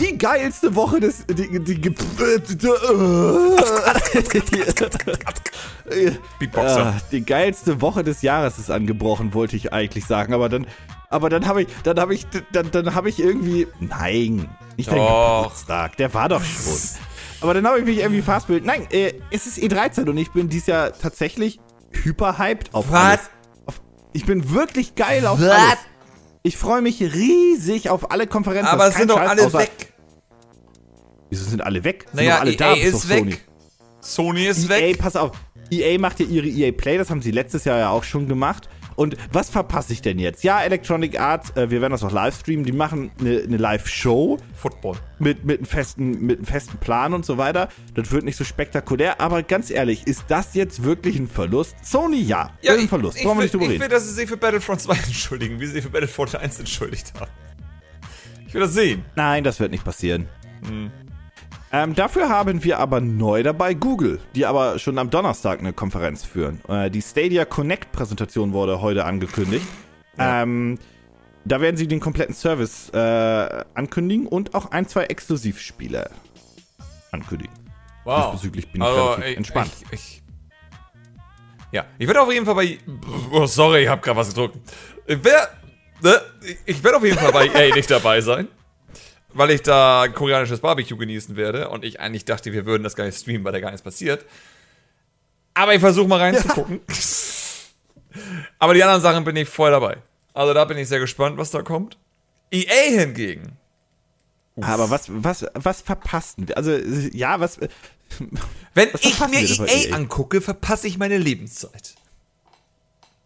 Die geilste Woche des. Die, die, die, Beatboxer. Ah, die geilste Woche des Jahres ist angebrochen, wollte ich eigentlich sagen. Aber dann, aber dann habe ich, dann habe ich, dann, dann habe ich irgendwie, nein, nicht dein. Geburtstag, der war doch schon. Aber dann habe ich mich irgendwie fastbild. Nein, äh, es ist E13 und ich bin dieses Jahr tatsächlich hyperhyped auf Was? alles. Ich bin wirklich geil auf Was? alles. Ich freue mich riesig auf alle Konferenzen. Aber es sind doch Scheiß, alle weg. Wieso sind alle weg? Sind Naja, alle EA da, ist weg. Sony. Sony ist EA, weg. pass auf. EA macht ja ihre EA Play, das haben sie letztes Jahr ja auch schon gemacht. Und was verpasse ich denn jetzt? Ja, Electronic Arts, äh, wir werden das auch live streamen, die machen eine, eine Live-Show Football. mit, mit, einem festen, mit einem festen Plan und so weiter. Das wird nicht so spektakulär, aber ganz ehrlich, ist das jetzt wirklich ein Verlust? Sony, ja. Ja, ist ein ich, Verlust. ich, Brauchen wir will, nicht drüber ich reden. will, dass sie sich für Battlefront 2 entschuldigen, wie sie sich für Battlefront 1 entschuldigt haben. Ich will das sehen. Nein, das wird nicht passieren. Hm. Ähm, dafür haben wir aber neu dabei Google, die aber schon am Donnerstag eine Konferenz führen. Äh, die Stadia Connect Präsentation wurde heute angekündigt. Ähm, da werden sie den kompletten Service äh, ankündigen und auch ein, zwei Exklusivspiele ankündigen. Wow. Diesbezüglich bin ich Also, ich- entspannt. Ich, ich, ja, ich werde auf jeden Fall bei. Oh, sorry, ich habe gerade was gedruckt. Ich werde ne, ich- ich werd auf jeden Fall bei EA nicht dabei sein. Weil ich da koreanisches Barbecue genießen werde und ich eigentlich dachte, wir würden das gar nicht streamen, weil da gar nichts passiert. Aber ich versuche mal reinzugucken. Aber die anderen Sachen bin ich voll dabei. Also da bin ich sehr gespannt, was da kommt. EA hingegen. Aber was, was, was verpassten wir? Also, ja, was. Wenn Was ich mir EA EA? angucke, verpasse ich meine Lebenszeit.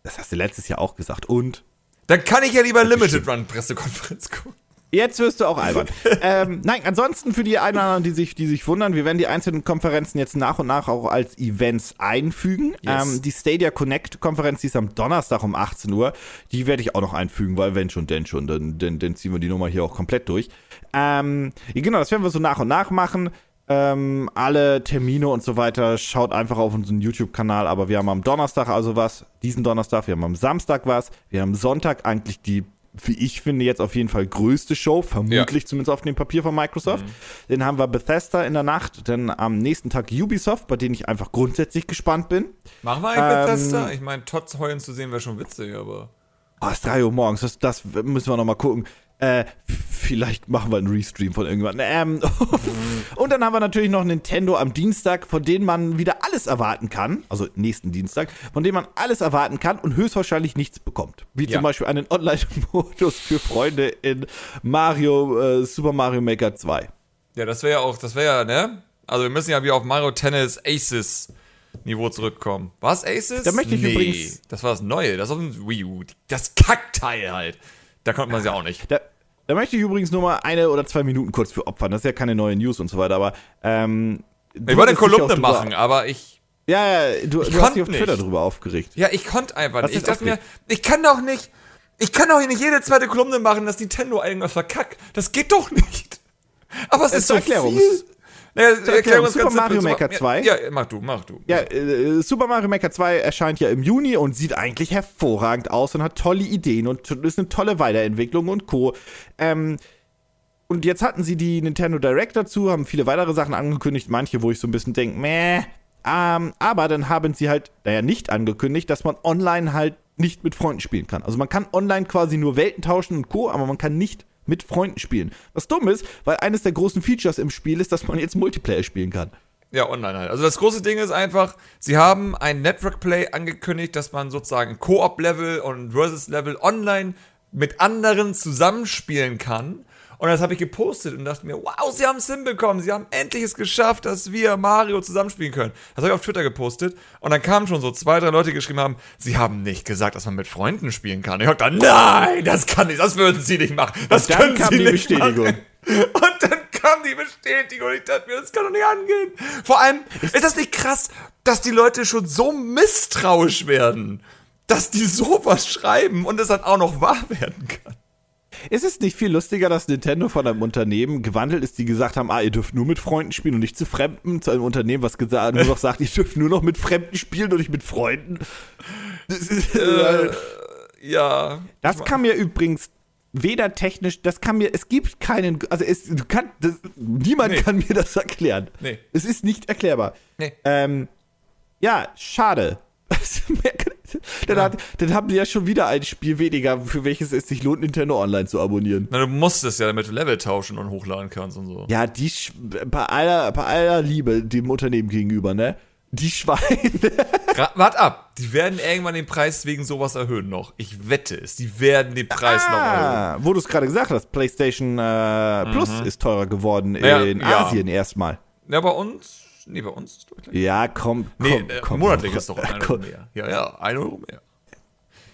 Das hast du letztes Jahr auch gesagt. Und? Dann kann ich ja lieber Limited Run Pressekonferenz gucken. Jetzt wirst du auch albern. ähm, nein, ansonsten für die einen oder anderen, die sich, die sich wundern, wir werden die einzelnen Konferenzen jetzt nach und nach auch als Events einfügen. Yes. Ähm, die Stadia Connect Konferenz, die ist am Donnerstag um 18 Uhr. Die werde ich auch noch einfügen, weil wenn schon, denn schon, dann, dann, dann ziehen wir die Nummer hier auch komplett durch. Ähm, genau, das werden wir so nach und nach machen. Ähm, alle Termine und so weiter, schaut einfach auf unseren YouTube-Kanal. Aber wir haben am Donnerstag also was, diesen Donnerstag, wir haben am Samstag was, wir haben Sonntag eigentlich die, wie ich finde, jetzt auf jeden Fall größte Show, vermutlich zumindest auf dem Papier von Microsoft. Dann haben wir Bethesda in der Nacht, dann am nächsten Tag Ubisoft, bei denen ich einfach grundsätzlich gespannt bin. Machen wir eigentlich Ähm, Bethesda? Ich meine, Tots heulen zu sehen wäre schon witzig, aber. Oh, es ist 3 Uhr morgens, das, das müssen wir noch mal gucken. Äh, vielleicht machen wir einen Restream von irgendwann. Ähm, und dann haben wir natürlich noch Nintendo am Dienstag, von denen man wieder alles erwarten kann, also nächsten Dienstag, von dem man alles erwarten kann und höchstwahrscheinlich nichts bekommt. Wie Ja. zum Beispiel einen Online-Modus für Freunde in Mario, äh, Super Mario Maker 2. Ja, das wäre ja auch, das wäre ja, ne? Also wir müssen ja wieder auf Mario Tennis Aces Niveau zurückkommen. Was Aces? Da möchte ich nee, übrigens- Das war das Neue, das auf dem Wii U. Das Kackteil halt. Da konnte man es ja auch nicht. Da, da möchte ich übrigens nur mal eine oder zwei Minuten kurz für opfern. Das ist ja keine neue News und so weiter, aber ähm, Ich wollte eine Kolumne machen, aber ich. Ja, ja, du, du hast dich auf Twitter nicht. drüber aufgeregt. Ja, ich konnte einfach nicht. Ich dachte mir, ich kann doch nicht. Ich kann doch hier nicht jede zweite Kolumne machen, dass Nintendo irgendwas verkackt. Das geht doch nicht. Aber es ist so zur Erklärung, viel. Naja, Erklärung, Erklärung Super Mario. Maker Ja, 2. Ja, mach du, mach du. Ja, äh, Super Mario Maker 2 erscheint ja im Juni und sieht eigentlich hervorragend aus und hat tolle Ideen und ist eine tolle Weiterentwicklung und Co. Ähm, und jetzt hatten sie die Nintendo Direct dazu, haben viele weitere Sachen angekündigt, manche, wo ich so ein bisschen denke, meh. Ähm, aber dann haben sie halt, naja, nicht angekündigt, dass man online halt nicht mit Freunden spielen kann. Also man kann online quasi nur Welten tauschen und Co., aber man kann nicht mit Freunden spielen. Was dumm ist, weil eines der großen Features im Spiel ist, dass man jetzt Multiplayer spielen kann. Ja, online halt. Also das große Ding ist einfach, sie haben ein Network Play angekündigt, dass man sozusagen Koop-Level und Versus-Level online mit anderen zusammenspielen kann. Und das habe ich gepostet und dachte mir, wow, sie haben es hinbekommen. Sie haben endlich es geschafft, dass wir Mario zusammenspielen können. Das habe ich auf Twitter gepostet. Und dann kamen schon so zwei, drei Leute die geschrieben haben, sie haben nicht gesagt, dass man mit Freunden spielen kann. Ich hab gedacht, nein, das kann nicht, das würden sie nicht machen. Das Und dann können kam sie die nicht Bestätigung. Machen. Und dann kam die Bestätigung und ich dachte mir, das kann doch nicht angehen. Vor allem, ist das nicht krass, dass die Leute schon so misstrauisch werden, dass die sowas schreiben und es dann auch noch wahr werden kann? Ist es nicht viel lustiger, dass Nintendo von einem Unternehmen gewandelt ist, die gesagt haben, ah, ihr dürft nur mit Freunden spielen und nicht zu Fremden, zu einem Unternehmen, was gesagt, nur noch sagt, ihr dürft nur noch mit Fremden spielen und nicht mit Freunden? Das, ist, Äh, ja. das kann mir übrigens weder technisch, das kann mir, es gibt keinen, also es, du kann, das, niemand Nee. kann mir das erklären. Nee. Es ist nicht erklärbar. Nee. Ähm, ja, schade. dann, hat, dann haben die ja schon wieder ein Spiel weniger, für welches es sich lohnt, Nintendo Online zu abonnieren. Na, du musst es ja, damit du Level tauschen und hochladen kannst und so. Ja, die, bei aller, bei aller Liebe dem Unternehmen gegenüber, ne? Die Schweine. Wart ab, die werden irgendwann den Preis wegen sowas erhöhen noch. Ich wette es, die werden den Preis noch erhöhen. Ah, wo du es gerade gesagt hast, PlayStation äh, Plus ist teurer geworden Mhm. Ja, in ja. Asien erstmal. Ja, bei uns, nee, bei uns ist deutlich. Ja, komm, komm, Nee, äh, komm. monatlich ist doch ein Euro komm, mehr. Ja, ja, ein Euro mehr.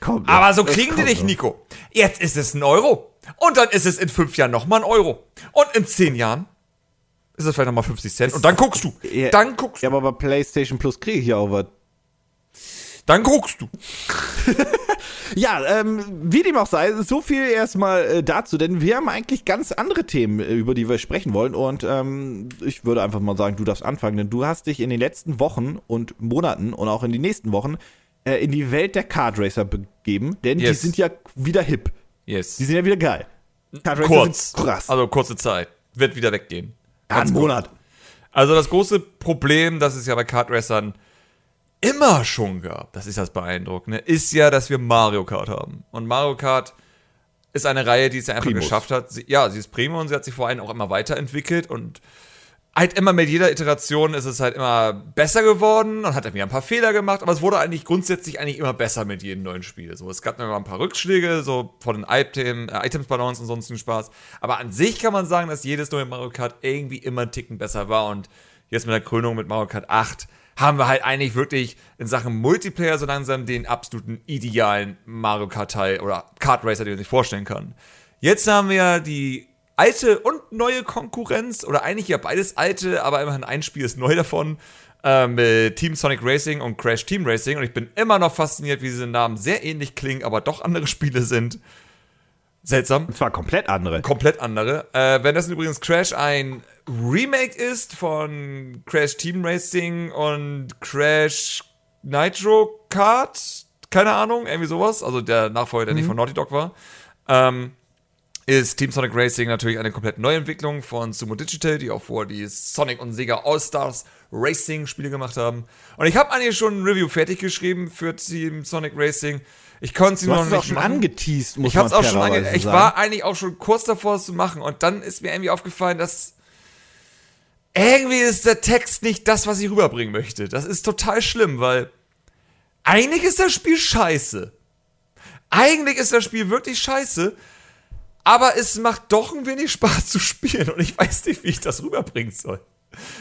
komm, Aber so kriegen die dich, noch. Nico. Jetzt ist es ein Euro. Und dann ist es in fünf Jahren nochmal ein Euro. Und in zehn Jahren ist es vielleicht nochmal 50 Cent. Und dann guckst du. Ja. Dann guckst du. Ja, aber bei PlayStation Plus kriege ich ja auch was. Dann guckst du. Ja, ähm, wie dem auch sei, so viel erstmal äh, dazu, denn wir haben eigentlich ganz andere Themen, äh, über die wir sprechen wollen. Und ähm, ich würde einfach mal sagen, du darfst anfangen, denn du hast dich in den letzten Wochen und Monaten und auch in die nächsten Wochen äh, in die Welt der Kart Racer begeben, denn die Yes. sind ja wieder hip. Yes. Die sind ja wieder geil. Kart Racer Kurz. sind krass. Also kurze Zeit. Wird wieder weggehen. ja, Ganz kurz. Monat. Also das große Problem, das es ja bei Kartracern immer schon gab, das ist das Beeindruckende, ist ja, dass wir Mario Kart haben. Und Mario Kart ist eine Reihe, die es ja einfach Primus. geschafft hat. Sie, ja, sie ist Primo und sie hat sich vor allem auch immer weiterentwickelt und halt immer mit jeder Iteration ist es halt immer besser geworden und hat irgendwie ein paar Fehler gemacht, aber es wurde eigentlich grundsätzlich eigentlich immer besser mit jedem neuen Spiel. So, es gab immer ein paar Rückschläge, so von den Item, äh, Items Balance und sonstigen Spaß. Aber an sich kann man sagen, dass jedes neue Mario Kart irgendwie immer einen Ticken besser war und jetzt mit der Krönung mit Mario Kart 8 haben wir halt eigentlich wirklich in Sachen Multiplayer so langsam den absoluten idealen Mario Kart Teil oder Kart Racer, den man sich vorstellen kann. Jetzt haben wir die alte und neue Konkurrenz, oder eigentlich ja beides alte, aber immerhin ein Spiel ist neu davon, äh, mit Team Sonic Racing und Crash Team Racing. Und ich bin immer noch fasziniert, wie diese Namen sehr ähnlich klingen, aber doch andere Spiele sind. Seltsam. Und zwar komplett andere. Komplett andere. Äh, wenn das übrigens Crash ein Remake ist von Crash Team Racing und Crash Nitro Kart, keine Ahnung, irgendwie sowas, also der Nachfolger, der nicht von Naughty Dog war, ähm, ist Team Sonic Racing natürlich eine komplett Neuentwicklung von Sumo Digital, die auch vor die Sonic und Sega All-Stars Racing Spiele gemacht haben. Und ich habe eigentlich schon ein Review fertig geschrieben für Team Sonic Racing. Ich konnte sie Du noch hast es nicht auch schon machen. angeteased, muss Ich hab's auch schon ange Ich war eigentlich auch schon kurz davor, es zu machen. Und dann ist mir irgendwie aufgefallen, dass irgendwie ist der Text nicht das, was ich rüberbringen möchte. Das ist total schlimm, weil eigentlich ist das Spiel scheiße. Eigentlich ist das Spiel wirklich scheiße. Aber es macht doch ein wenig Spaß zu spielen. Und ich weiß nicht, wie ich das rüberbringen soll.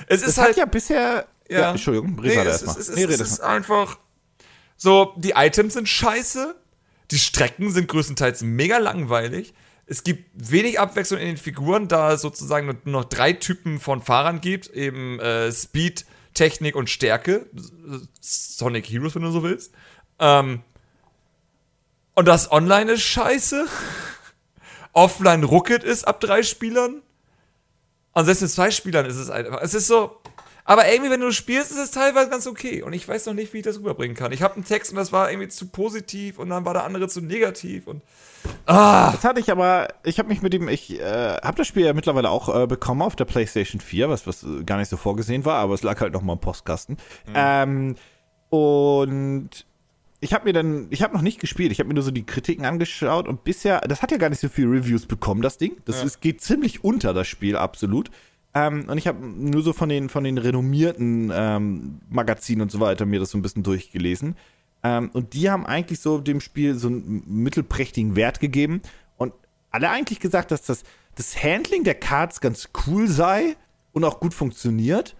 Es ist Das halt ja bisher. Ja, Entschuldigung, red nee, es, ist, es, Nee, es ist einfach so, die Items sind scheiße, die Strecken sind größtenteils mega langweilig. Es gibt wenig Abwechslung in den Figuren, da es sozusagen nur noch drei Typen von Fahrern gibt, eben äh, Speed, Technik und Stärke. Sonic Heroes, wenn du so willst. Ähm, und das Online ist scheiße. Offline ruckelt es ab drei Spielern. Und selbst mit zwei Spielern ist es einfach. Es ist so. Aber irgendwie, wenn du spielst, ist es teilweise ganz okay. Und ich weiß noch nicht, wie ich das rüberbringen kann. Ich habe einen Text und das war irgendwie zu positiv und dann war der andere zu negativ und. Das hatte ich aber, ich habe mich mit dem, ich äh, habe das Spiel ja mittlerweile auch äh, bekommen auf der PlayStation 4, was, was gar nicht so vorgesehen war, aber es lag halt noch mal im Postkasten. Ähm, und ich habe mir dann, ich habe noch nicht gespielt, ich habe mir nur so die Kritiken angeschaut und bisher, das hat ja gar nicht so viele Reviews bekommen, das Ding. Das Ja. ist, geht ziemlich unter, das Spiel, absolut. Ähm, und ich habe nur so von den, von den renommierten ähm, Magazinen und so weiter mir das so ein bisschen durchgelesen. Ähm, und die haben eigentlich so dem Spiel so einen mittelprächtigen Wert gegeben und alle eigentlich gesagt, dass das, das Handling der Cards ganz cool sei und auch gut funktioniert.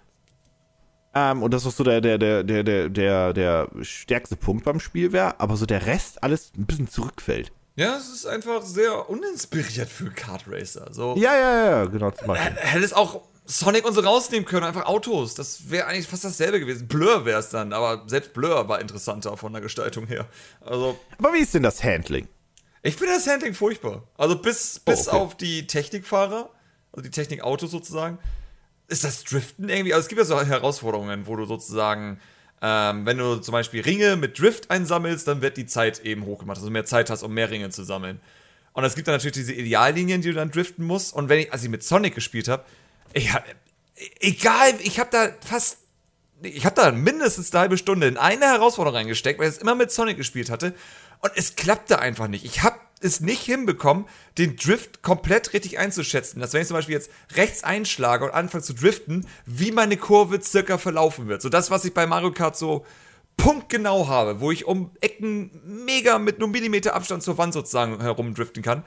Ähm, und das auch so der, der, der, der, der, der, der stärkste Punkt beim Spiel wäre, aber so der Rest alles ein bisschen zurückfällt. Ja, es ist einfach sehr uninspiriert für Kart Racer. So. Ja, ja, ja, genau zum Beispiel. Hättest auch Sonic und so rausnehmen können, einfach Autos. Das wäre eigentlich fast dasselbe gewesen. Blur wäre es dann, aber selbst Blur war interessanter von der Gestaltung her. Also, Aber wie ist denn das Handling? ich finde das Handling furchtbar. Also bis, bis okay. auf die Technikfahrer, also die Technikautos sozusagen, ist das Driften irgendwie. Also es gibt ja so Herausforderungen, wo du sozusagen ähm, wenn du zum Beispiel Ringe mit Drift einsammelst, dann wird die Zeit eben hochgemacht, dass du mehr Zeit hast, um mehr Ringe zu sammeln. Und es gibt dann natürlich diese Ideallinien, die du dann driften musst. Und wenn ich, als ich mit Sonic gespielt habe, egal, ich habe da fast, ich habe da mindestens eine halbe Stunde in eine Herausforderung reingesteckt, weil ich es immer mit Sonic gespielt hatte. Und es klappte einfach nicht. Ich habe es nicht hinbekommen, den Drift komplett richtig einzuschätzen. Dass wenn ich zum Beispiel jetzt rechts einschlage und anfange zu driften, wie meine Kurve circa verlaufen wird. So das, was ich bei Mario Kart so punktgenau habe, wo ich um Ecken mega mit nur Millimeter Abstand zur Wand sozusagen herumdriften kann,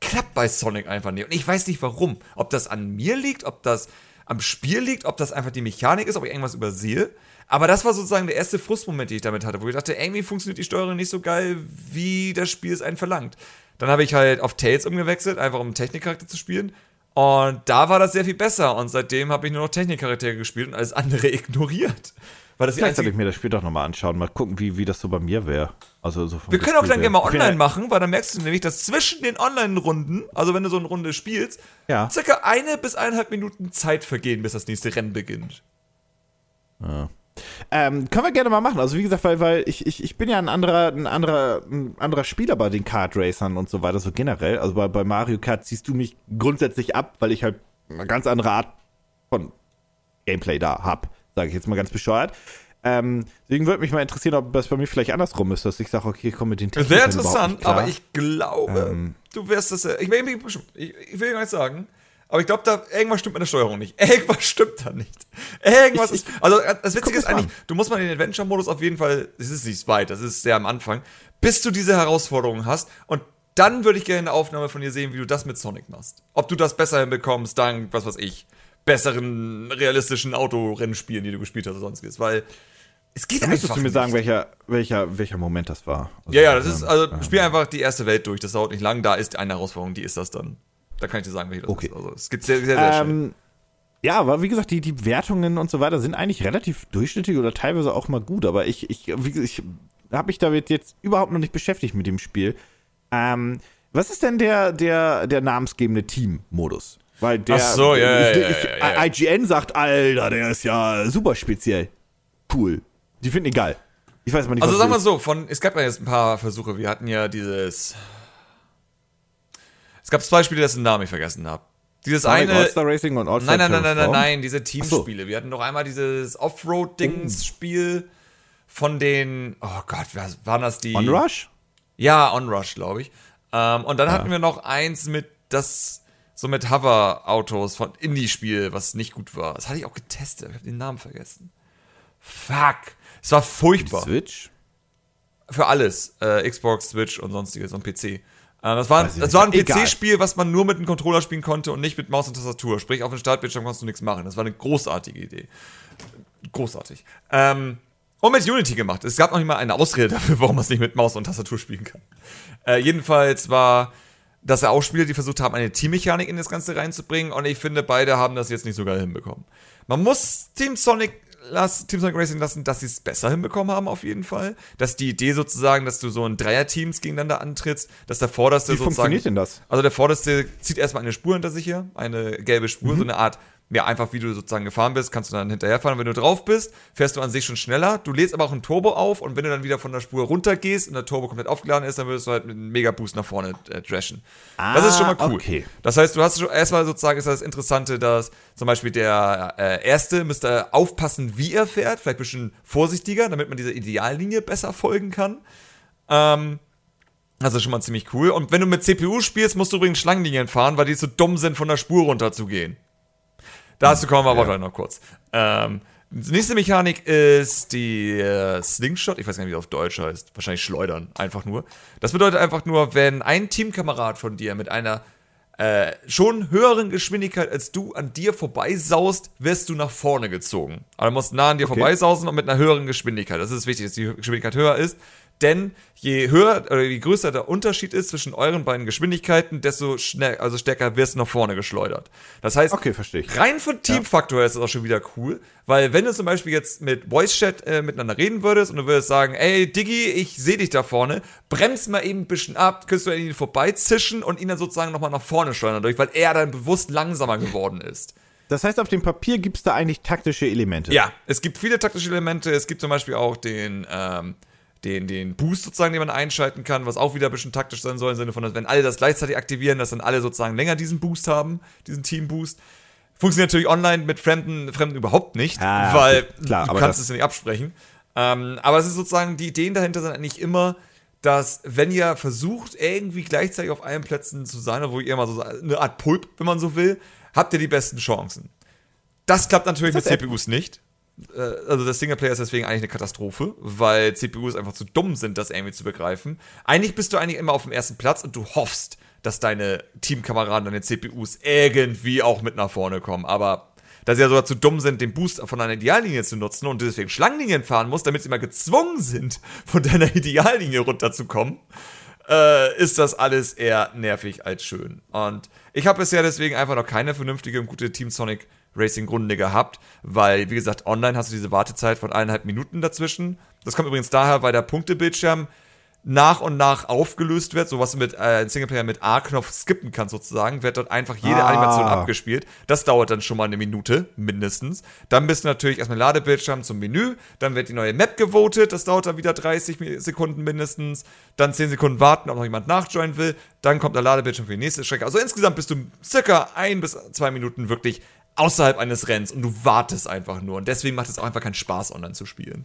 klappt bei Sonic einfach nicht. Und ich weiß nicht warum. Ob das an mir liegt, ob das am Spiel liegt, ob das einfach die Mechanik ist, ob ich irgendwas übersehe. Aber das war sozusagen der erste Frustmoment, den ich damit hatte, wo ich dachte, irgendwie funktioniert die Steuerung nicht so geil, wie das Spiel es einen verlangt. Dann habe ich halt auf Tails umgewechselt, einfach um Technikcharakter zu spielen. Und da war das sehr viel besser. Und seitdem habe ich nur noch Technikcharaktere gespielt und alles andere ignoriert. Weil das Vielleicht soll ich mir das Spiel doch nochmal anschauen, mal gucken, wie, wie das so bei mir wäre. Also so Wir können auch dann gerne mal online machen, weil dann merkst du nämlich, dass zwischen den Online-Runden, also wenn du so eine Runde spielst, ja. circa eine bis eineinhalb Minuten Zeit vergehen, bis das nächste Rennen beginnt. Ja. Ähm, können wir gerne mal machen. Also wie gesagt, weil, weil ich, ich, ich bin ja ein anderer, ein anderer, ein anderer Spieler bei den Kart Racern und so weiter, so generell. Also bei, bei Mario Kart ziehst du mich grundsätzlich ab, weil ich halt eine ganz andere Art von Gameplay da habe, sage ich jetzt mal ganz bescheuert. Ähm, deswegen würde mich mal interessieren, ob das bei mir vielleicht andersrum ist, dass ich sage, okay, ich komme mit den Technikern Wäre interessant, aber ich glaube, ähm, du wirst das. Ich, ich, ich will gar nicht sagen, aber ich glaube, da irgendwas stimmt mit der Steuerung nicht. Irgendwas stimmt da nicht. Irgendwas ist. Also das Witzige ist eigentlich, du musst mal den Adventure-Modus auf jeden Fall, es ist nicht weit, das ist sehr am Anfang, bis du diese Herausforderungen hast. Und dann würde ich gerne eine Aufnahme von dir sehen, wie du das mit Sonic machst. Ob du das besser hinbekommst, dank, was weiß ich, besseren realistischen Autorennspielen, die du gespielt hast oder sonstiges. Weil es geht Dann einfach. Müsstest du mir sagen, welcher, welcher, welcher Moment das war? Also, ja, ja, das ist, also spiel einfach die erste Welt durch, das dauert nicht lang, da ist eine Herausforderung, die ist das dann. Da kann ich dir sagen, welche das okay. ist. Also, es geht sehr, sehr, sehr ähm, schnell. Ja, aber wie gesagt, die, die Wertungen und so weiter sind eigentlich relativ durchschnittlich oder teilweise auch mal gut. Aber ich, ich, wie, ich habe mich damit jetzt überhaupt noch nicht beschäftigt mit dem Spiel. Ähm, was ist denn der, der, der namensgebende Team-Modus? Weil der. Ach so, ja, ich, ja, ich, ja, ja, IGN sagt, Alter, der ist ja super speziell. Cool. Die finden ihn geil. Ich weiß mal nicht, Also sagen wir so, von, es gab ja jetzt ein paar Versuche. Wir hatten ja dieses es gab zwei Spiele, dessen Namen ich vergessen habe. Dieses Sonic eine. All-Star Racing und All-Star Nein, nein, nein, nein, nein, nein, diese Teamspiele. So. Wir hatten noch einmal dieses Offroad-Dings-Spiel von den. Oh Gott, was waren das die? Onrush? Ja, Onrush, glaube ich. Ähm, und dann ja. hatten wir noch eins mit das. So mit Hover-Autos von Indie-Spiel, was nicht gut war. Das hatte ich auch getestet. Ich habe den Namen vergessen. Fuck. Es war furchtbar. Switch? Für alles. Äh, Xbox, Switch und sonstiges und PC. Äh, das war, das war ein PC-Spiel, was man nur mit einem Controller spielen konnte und nicht mit Maus und Tastatur. Sprich, auf dem Startbildschirm konntest du nichts machen. Das war eine großartige Idee. Großartig. Ähm, und mit Unity gemacht. Es gab noch nicht mal eine Ausrede dafür, warum man es nicht mit Maus und Tastatur spielen kann. Äh, jedenfalls war dass er auch Spieler, die versucht haben, eine Teammechanik in das Ganze reinzubringen. Und ich finde, beide haben das jetzt nicht so geil hinbekommen. Man muss Team Sonic lass, Team Sonic Racing lassen, dass sie es besser hinbekommen haben, auf jeden Fall. Dass die Idee sozusagen, dass du so in Dreier-Teams gegeneinander antrittst, dass der Vorderste Wie sozusagen. Wie funktioniert denn das? Also der Vorderste zieht erstmal eine Spur hinter sich her, eine gelbe Spur, mhm. so eine Art ja, einfach wie du sozusagen gefahren bist, kannst du dann hinterherfahren. wenn du drauf bist, fährst du an sich schon schneller. Du lädst aber auch ein Turbo auf und wenn du dann wieder von der Spur runtergehst und der Turbo komplett aufgeladen ist, dann würdest du halt mit einem Mega-Boost nach vorne äh, drashen. Ah, das ist schon mal cool. Okay. Das heißt, du hast schon erstmal sozusagen ist das Interessante, dass zum Beispiel der äh, Erste müsste aufpassen, wie er fährt, vielleicht ein bisschen vorsichtiger, damit man dieser Ideallinie besser folgen kann. Ähm, das ist schon mal ziemlich cool. Und wenn du mit CPU spielst, musst du übrigens Schlangenlinien fahren, weil die so dumm sind, von der Spur runterzugehen. Dazu kommen wir aber ja. noch kurz. Ähm, die nächste Mechanik ist die äh, Slingshot. Ich weiß gar nicht, wie das auf Deutsch heißt. Wahrscheinlich Schleudern, einfach nur. Das bedeutet einfach nur, wenn ein Teamkamerad von dir mit einer äh, schon höheren Geschwindigkeit als du an dir vorbeisaust, wirst du nach vorne gezogen. Also du musst nah an dir okay. vorbeisausen und mit einer höheren Geschwindigkeit. Das ist wichtig, dass die Geschwindigkeit höher ist. Denn je höher oder je größer der Unterschied ist zwischen euren beiden Geschwindigkeiten, desto schnell, also stärker wirst du nach vorne geschleudert. Das heißt, okay, verstehe ich. rein von Teamfaktor ja. ist das auch schon wieder cool, weil wenn du zum Beispiel jetzt mit Voice Chat äh, miteinander reden würdest und du würdest sagen, ey Diggi, ich sehe dich da vorne, bremst mal eben ein bisschen ab, könntest du an ihn vorbeizischen und ihn dann sozusagen nochmal nach vorne steuern dadurch, weil er dann bewusst langsamer geworden ist. Das heißt, auf dem Papier gibt es da eigentlich taktische Elemente. Ja, es gibt viele taktische Elemente. Es gibt zum Beispiel auch den, ähm, den, den Boost sozusagen, den man einschalten kann, was auch wieder ein bisschen taktisch sein soll, im Sinne von, dass wenn alle das gleichzeitig aktivieren, dass dann alle sozusagen länger diesen Boost haben, diesen Team-Boost. Funktioniert natürlich online mit Fremden, Fremden überhaupt nicht, Ja, weil klar, du aber kannst das- es ja nicht absprechen. Ähm, aber es ist sozusagen, die Ideen dahinter sind eigentlich immer, dass wenn ihr versucht, irgendwie gleichzeitig auf allen Plätzen zu sein, wo ihr immer so eine Art Pulp, wenn man so will, habt ihr die besten Chancen. Das klappt natürlich Ist mit das CPUs nicht. Äh, Also der Singleplayer ist deswegen eigentlich eine Katastrophe, weil CPUs einfach zu dumm sind, das irgendwie zu begreifen. Eigentlich bist du eigentlich immer auf dem ersten Platz und du hoffst, dass deine Teamkameraden, deine CPUs irgendwie auch mit nach vorne kommen. Aber da sie ja sogar zu dumm sind, den Boost von einer Ideallinie zu nutzen und deswegen Schlangenlinien fahren musst, damit sie mal gezwungen sind, von deiner Ideallinie runterzukommen, äh, ist das alles eher nervig als schön. Und ich habe bisher deswegen einfach noch keine vernünftige und gute Team Sonic Racing Runde gehabt, weil, wie gesagt, online hast du diese Wartezeit von eineinhalb Minuten dazwischen. Das kommt übrigens daher, weil der Punktebildschirm nach und nach aufgelöst wird, so was du mit äh, Singleplayer mit A-Knopf skippen kannst sozusagen, wird dort einfach jede Ah. Animation abgespielt. Das dauert dann schon mal eine Minute, mindestens. Dann bist du natürlich erstmal Ladebildschirm zum Menü, dann wird die neue Map gewotet, das dauert dann wieder 30 Mi- Sekunden mindestens, dann 10 Sekunden warten, ob noch jemand nachjoinen will, dann kommt der Ladebildschirm für die nächste Strecke. Also insgesamt bist du circa ein bis zwei Minuten wirklich außerhalb eines Rennens und du wartest einfach nur. Und deswegen macht es auch einfach keinen Spaß, online zu spielen.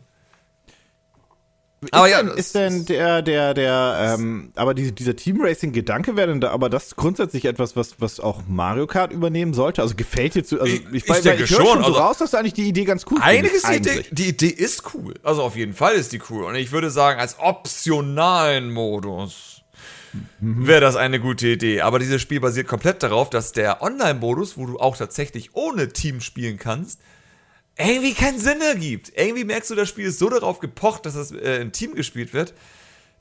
Ist, Aber ja, denn, das ist denn der, der, der, ähm, aber diese, dieser Team-Racing-Gedanke wäre denn da, aber das grundsätzlich etwas, was, was auch Mario Kart übernehmen sollte? Also gefällt dir zu, also Ich- ich weil- denke ich höre schon, so also- raus, dass du eigentlich die Idee ganz cool ist findest, die Idee, die Idee ist cool. Also auf jeden Fall ist die cool. Und ich würde sagen, als optionalen Modus wäre das eine gute Idee. Aber dieses Spiel basiert komplett darauf, dass der Online-Modus, wo du auch tatsächlich ohne Team spielen kannst, irgendwie keinen Sinn ergibt. Irgendwie merkst du, das Spiel ist so darauf gepocht, dass es äh, im Team gespielt wird,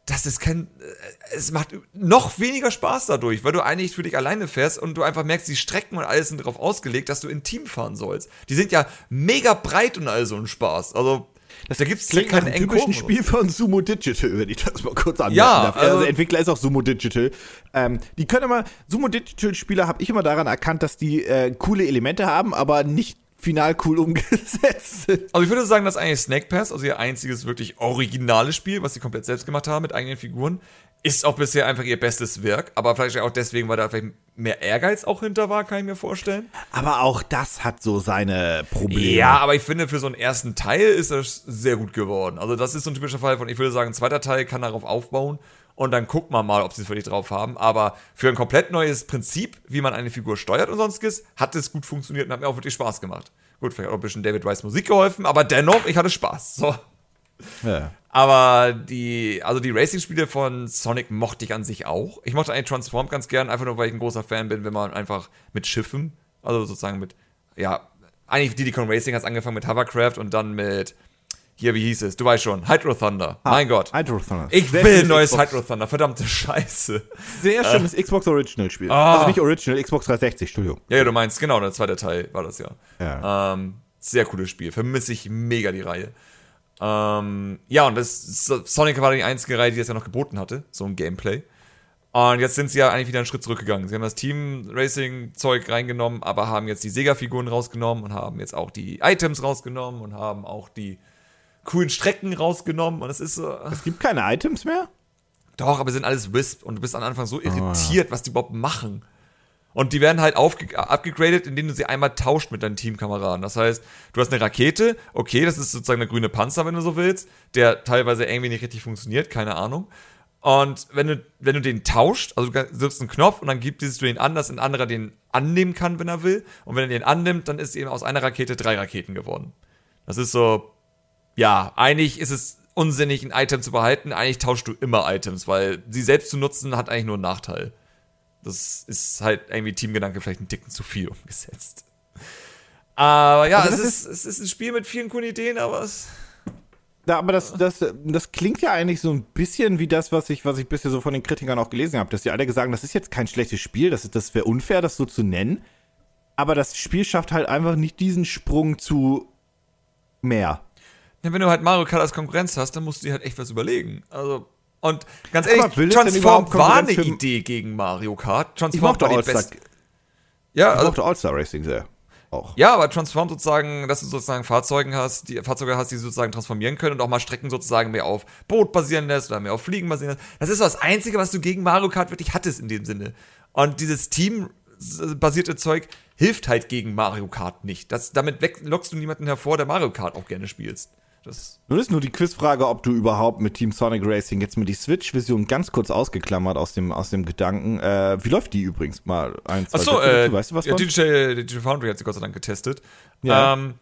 dass es kein, äh, es macht noch weniger Spaß dadurch, weil du eigentlich für dich alleine fährst und du einfach merkst, die Strecken und alles sind darauf ausgelegt, dass du in Team fahren sollst. Die sind ja mega breit und all so ein Spaß. Also, da gibt es Klingt nach keine einem typischen. Spiel von Sumo Digital, wenn ich das mal kurz anmerken Ja, darf. Also, also- Entwickler ist auch Sumo Digital. Ähm, die können immer, Sumo Digital Spieler habe ich immer daran erkannt, dass die äh, coole Elemente haben, aber nicht final cool umgesetzt sind. Also ich würde sagen, dass eigentlich Snake Pass, also ihr einziges wirklich originales Spiel, was sie komplett selbst gemacht haben mit eigenen Figuren, ist auch bisher einfach ihr bestes Werk. Aber vielleicht auch deswegen, weil da vielleicht mehr Ehrgeiz auch hinter war, kann ich mir vorstellen. Aber auch das hat so seine Probleme. Ja, aber ich finde, für so einen ersten Teil ist das sehr gut geworden. Also das ist so ein typischer Fall von, ich würde sagen, ein zweiter Teil kann darauf aufbauen und dann guckt man mal, ob sie es wirklich drauf haben. Aber für ein komplett neues Prinzip, wie man eine Figur steuert und sonstiges, hat es gut funktioniert und hat mir auch wirklich Spaß gemacht. Gut, vielleicht hat auch ein bisschen David Weiss Musik geholfen, aber dennoch, ich hatte Spaß. So. Ja. Aber die, also die Racing-Spiele von Sonic mochte ich an sich auch. Ich mochte eigentlich Transform ganz gern, einfach nur, weil ich ein großer Fan bin, wenn man einfach mit Schiffen, also sozusagen mit, ja, eigentlich Diddy Kong Racing hat angefangen mit Hovercraft und dann mit, hier, wie hieß es? Du weißt schon, Hydro Thunder. mein Gott. Hydro Thunder. Ich Sehr will ein neues Xbox- Hydro Thunder, verdammte Scheiße. Sehr schönes Xbox Original Spiel. Ah. Also nicht Original, Xbox 360, Entschuldigung. Ja, ja, du meinst, genau, der zweite Teil war das ja. Ja. Ähm, sehr cooles Spiel. Vermisse ich mega die Reihe. Ähm, ja, und das Sonic war die einzige Reihe, die das ja noch geboten hatte, so ein Gameplay. Und jetzt sind sie ja eigentlich wieder einen Schritt zurückgegangen. Sie haben das Team-Racing-Zeug reingenommen, aber haben jetzt die Sega-Figuren rausgenommen und haben jetzt auch die Items rausgenommen und haben auch die coolen Strecken rausgenommen. Und es ist so. Es gibt keine Items mehr? Doch, aber sind alles Wisp und du bist am Anfang so irritiert, was die überhaupt machen. Und die werden halt aufge abgegradet, indem du sie einmal tauscht mit deinen Teamkameraden. Das heißt, du hast eine Rakete, okay, das ist sozusagen der grüne Panzer, wenn du so willst, der teilweise irgendwie nicht richtig funktioniert, keine Ahnung. Und wenn du, wenn du den tauscht, also du drückst einen Knopf und dann gibst du den an, dass ein anderer den annehmen kann, wenn er will. Und wenn er den annimmt, dann ist eben aus einer Rakete drei Raketen geworden. Das ist so, ja, eigentlich ist es unsinnig, ein Item zu behalten. Eigentlich tauschst du immer Items, weil sie selbst zu nutzen hat eigentlich nur einen Nachteil. Das ist halt irgendwie Teamgedanke vielleicht ein Ticken zu viel umgesetzt. Aber ja, Also es, das ist, es ist ein Spiel mit vielen coolen Ideen, aber es. Ja, aber das, das, das klingt ja eigentlich so ein bisschen wie das, was ich, was ich bisher so von den Kritikern auch gelesen habe, dass die alle gesagt haben, das ist jetzt kein schlechtes Spiel, das, ist- das wäre unfair, das so zu nennen. Aber das Spiel schafft halt einfach nicht diesen Sprung zu mehr. Ja, wenn du halt Mario Kart als Konkurrenz hast, dann musst du dir halt echt was überlegen. Also. Und ganz ehrlich, denn Transform war eine Idee gegen Mario Kart. Ich Transform mochte war die All-Star beste. Ja, ich also, mochte All-Star Racing sehr. auch. Ja, aber Transform sozusagen, dass du sozusagen Fahrzeuge hast, die Fahrzeuge hast, die sozusagen transformieren können und auch mal Strecken sozusagen mehr auf Boot basieren lässt oder mehr auf Fliegen basieren lässt. Das ist so das Einzige, was du gegen Mario Kart wirklich hattest in dem Sinne. Und dieses Team-basierte Zeug hilft halt gegen Mario Kart nicht. Das, damit lockst du niemanden hervor, der Mario Kart auch gerne spielst. Das Nun ist nur die Quizfrage, ob du überhaupt mit Team Sonic Racing jetzt mit die Switch-Version ganz kurz ausgeklammert aus dem, aus dem Gedanken. Äh, wie läuft die übrigens mal? Ein, zwei Achso, äh, weißt du was ja? DJ, DJ Foundry hat sie Gott sei Dank getestet. Ja. Ähm,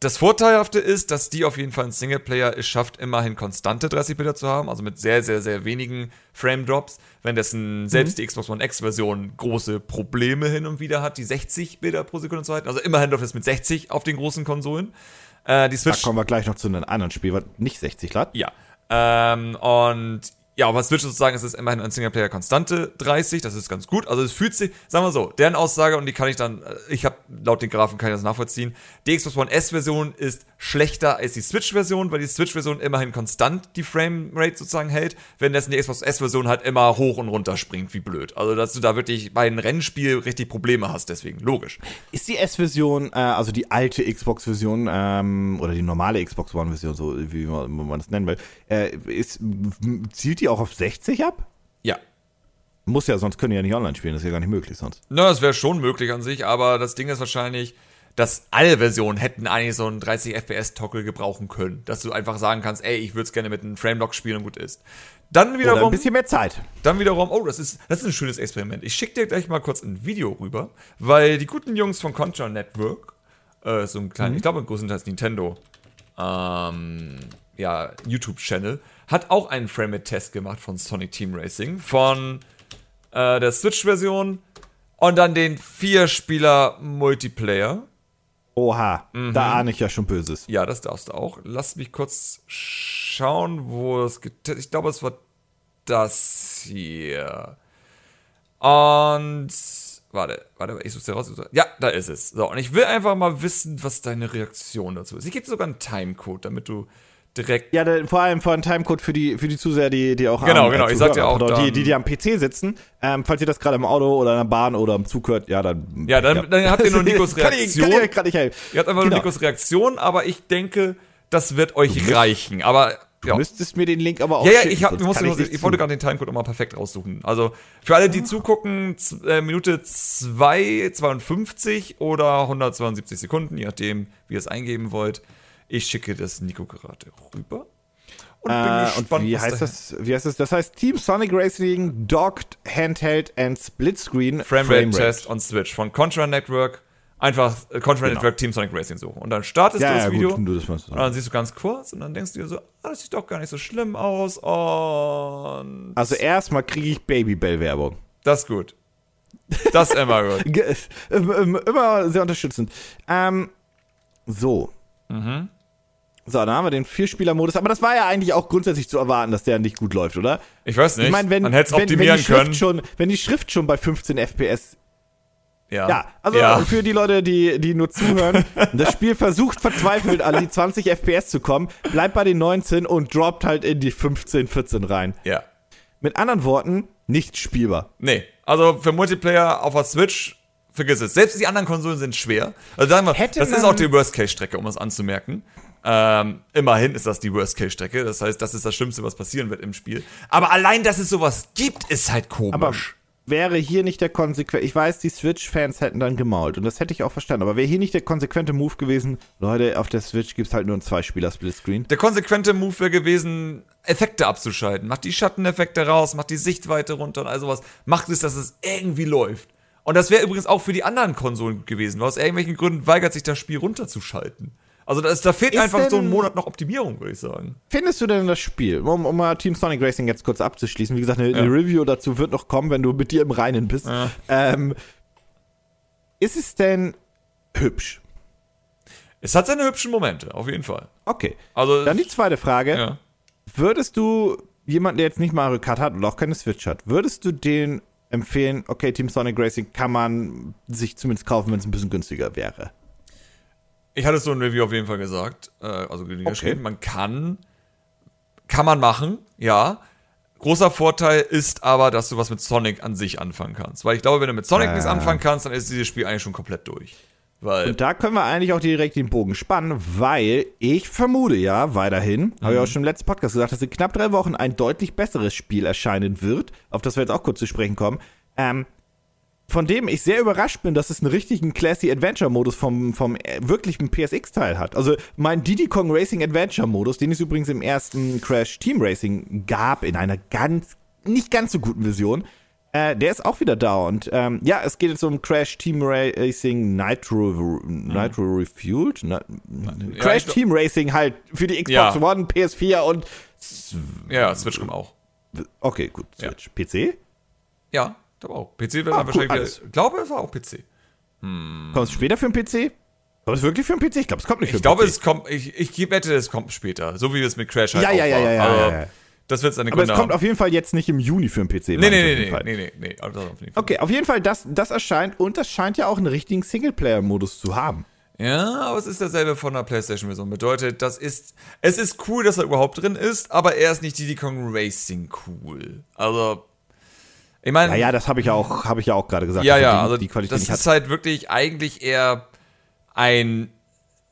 das Vorteilhafte ist, dass die auf jeden Fall ein Singleplayer es schafft, immerhin konstante 30 Bilder zu haben, also mit sehr, sehr, sehr wenigen Frame-Drops, währenddessen selbst Mhm. die Xbox One X-Version große Probleme hin und wieder hat, die 60 Bilder pro Sekunde zu halten. Also immerhin läuft es mit 60 auf den großen Konsolen. Äh, die Da Switch kommen wir gleich noch zu einem anderen Spiel, was nicht 60 hat. ja. Ähm, und ja, aber Switch sozusagen ist es immerhin ein Singleplayer konstante 30, das ist ganz gut. Also es fühlt sich, sagen wir so, deren Aussage, und die kann ich dann, äh, ich habe laut den Graphen kann ich das nachvollziehen, die Xbox One S-Version ist schlechter als die Switch-Version, weil die Switch-Version immerhin konstant die Framerate sozusagen hält, währenddessen die Xbox S-Version halt immer hoch und runter springt, wie blöd. Also dass du da wirklich bei einem Rennspiel richtig Probleme hast, deswegen, logisch. Ist die S-Version, äh, also die alte Xbox-Version ähm, oder die normale Xbox One-Version, so wie man, man das nennen will, äh, ist, zielt die auch auf 60 ab? Ja. Muss ja, sonst können die ja nicht online spielen, das ist ja gar nicht möglich sonst. Na, das wäre schon möglich an sich, aber das Ding ist wahrscheinlich, dass alle Versionen hätten eigentlich so einen 30 FPS Toggle gebrauchen können, dass du einfach sagen kannst, ey, ich würde es gerne mit einem Framelock spielen und gut ist. Dann Oder wiederum, ein bisschen mehr Zeit. dann wiederum, oh, das ist, das ist ein schönes Experiment. Ich schicke dir gleich mal kurz ein Video rüber, weil die guten Jungs von Contra Network, äh, so ein kleiner, ich glaube größtenteils Nintendo, ähm, ja, YouTube-Channel, hat auch einen Frame-Test gemacht von Sonic Team Racing, von äh, der Switch-Version und dann den Vier-Spieler-Multiplayer. Oha, Mhm. da ahne ich ja schon Böses. Ja, das darfst du auch. Lass mich kurz schauen, wo es getestet Ich glaube, es war das hier. Und. Warte, warte, ich suche raus. Ja, da ist es. So, und ich will einfach mal wissen, was deine Reaktion dazu ist. Ich gebe dir sogar einen Timecode, damit du direkt. Ja, da, vor allem vor allem Timecode für die, für die Zuseher, die, die auch Genau, am, genau, ich sag dir auch pardon, die, dann- die, die am PC sitzen. Ähm, falls ihr das gerade im Auto oder in der Bahn oder im Zug hört, ja, dann. Ja, dann- dann habt ihr nur Nikos Kann ich, Reaktion. kann ich gerade nicht helfen. Ihr habt einfach Genau. nur Nikos Reaktion, aber ich denke, das wird euch müsst- reichen. Aber. Du Ja. müstes mir den Link aber auch Ja, ja, ich, hab, sonst ich, ich, wollte gerade den Timecode nochmal perfekt raussuchen. Also für alle, die zugucken, z- äh, Minute 2, 52 oder 172 Sekunden, je nachdem, wie ihr es eingeben wollt. Ich schicke das Nico gerade rüber. Und Äh, und wie heißt da- das? Wie heißt das? Das heißt Team Sonic Racing Docked Handheld and Split Screen Framerate Test on Switch von Contra Network. Einfach äh, Contra Genau. Network Team Sonic Racing suchen. Und dann startest Ja, du das ja, Video. gut, du das du. Und dann siehst du ganz kurz und dann denkst du dir so, ah, das sieht doch gar nicht so schlimm aus. Und Also erstmal kriege ich Babybell-Werbung. das ist gut. Das ist immer gut. Ähm, Immer sehr unterstützend. Ähm, so. Mhm. So, dann haben wir den Vierspieler-Modus. Aber das war ja eigentlich auch grundsätzlich zu erwarten, dass der nicht gut läuft, oder? Ich weiß nicht. Ich meine, wenn, man hätte es optimieren wenn, die Schrift können. Schon, wenn die Schrift schon bei 15 FPS. Ja, Ja, also ja. für die Leute, die, die nur zuhören, das Spiel versucht verzweifelt an die 20 FPS zu kommen, bleibt bei den 19 und droppt halt in die 15, 14 rein. ja. Mit anderen Worten, nicht spielbar. Nee, also für Multiplayer auf der Switch, vergiss es. Selbst die anderen Konsolen sind schwer. Also sagen wir, Hätte das ist auch die Worst-Case-Strecke, um es anzumerken. Ähm, immerhin ist das die Worst-Case-Strecke. Das heißt, das ist das Schlimmste, was passieren wird im Spiel. Aber allein, dass es sowas gibt, ist halt komisch. Aber wäre hier nicht der konsequente, ich weiß, die Switch-Fans hätten dann gemault und das hätte ich auch verstanden, aber wäre hier nicht der konsequente Move gewesen, Leute, auf der Switch gibt es halt nur einen Zwei-Spieler-Splitscreen. Der konsequente Move wäre gewesen, Effekte abzuschalten. Macht die Schatteneffekte raus, macht die Sichtweite runter und all sowas. Macht es, dass es irgendwie läuft. Und das wäre übrigens auch für die anderen Konsolen gewesen, aus irgendwelchen Gründen weigert sich das Spiel runterzuschalten. Also da, ist, da fehlt Ist einfach so ein denn- Monat noch Optimierung, würde ich sagen. Findest du denn das Spiel, um, um mal Team Sonic Racing jetzt kurz abzuschließen, wie gesagt, eine, Ja. eine Review dazu wird noch kommen, wenn du mit dir im Reinen bist. Ja. Ähm, ist es denn hübsch? Es hat seine hübschen Momente, auf jeden Fall. Okay. Also, Dann die zweite Frage. ja. Würdest du jemanden, der jetzt nicht Mario Kart hat oder auch keine Switch hat, würdest du den empfehlen, okay, Team Sonic Racing kann man sich zumindest kaufen, wenn es ein bisschen günstiger wäre? Ich hatte es so in Review auf jeden Fall gesagt, äh, also geschrieben, man kann, kann man machen, ja. Großer Vorteil ist aber, dass du was mit Sonic an sich anfangen kannst. Weil ich glaube, wenn du mit Sonic Ah. nichts anfangen kannst, dann ist dieses Spiel eigentlich schon komplett durch. Weil Und da können wir eigentlich auch direkt den Bogen spannen, weil ich vermute ja weiterhin, habe ich auch schon im letzten Podcast gesagt, dass in knapp drei Wochen ein deutlich besseres Spiel erscheinen wird, auf das wir jetzt auch kurz zu sprechen kommen. Ähm, von dem ich sehr überrascht bin, dass es einen richtigen Classy Adventure Modus vom, vom äh, wirklichen PSX-Teil hat. Also mein Diddy Kong Racing Adventure Modus, den es übrigens im ersten Crash Team Racing gab, in einer ganz, nicht ganz so guten Version, äh, der ist auch wieder da. Und ähm, ja, es geht jetzt um Crash Team Racing Nitro, Nitro Refueled. Na, Crash ich glaub- Team Racing halt für die Xbox Ja. One, PS4 und. ja, Switch kommt auch. Okay, gut. Ja. Switch. PC? Ja, glaube auch. PC wird Ah, dann wahrscheinlich alles. wieder, ich glaube, es war auch PC. Kommt es später für den PC? Kommt es wirklich für den PC? Ich glaube, es kommt nicht für Ich den glaube, PC. es kommt, ich, ich wette, es kommt später. So wie es mit Crash halt Ja, auch ja, ja, ja, ja, ja, ja. Das wird seine Aber es Gründe kommt haben. auf jeden Fall jetzt nicht im Juni für den PC. Nee, ich nee, nee, nee, nee, nee, nee. Okay, auf jeden Fall, das, das erscheint und das scheint ja auch einen richtigen Singleplayer-Modus zu haben. Ja, aber es ist dasselbe von der PlayStation-Version. Bedeutet, das ist, es ist cool, dass er überhaupt drin ist, aber er ist nicht Diddy Kong Racing cool. Also, ich meine, Ja, ja, das habe ich ja auch, habe ich ja auch gerade gesagt. ja, ja, die, also die Qualität das ist halt wirklich eigentlich eher ein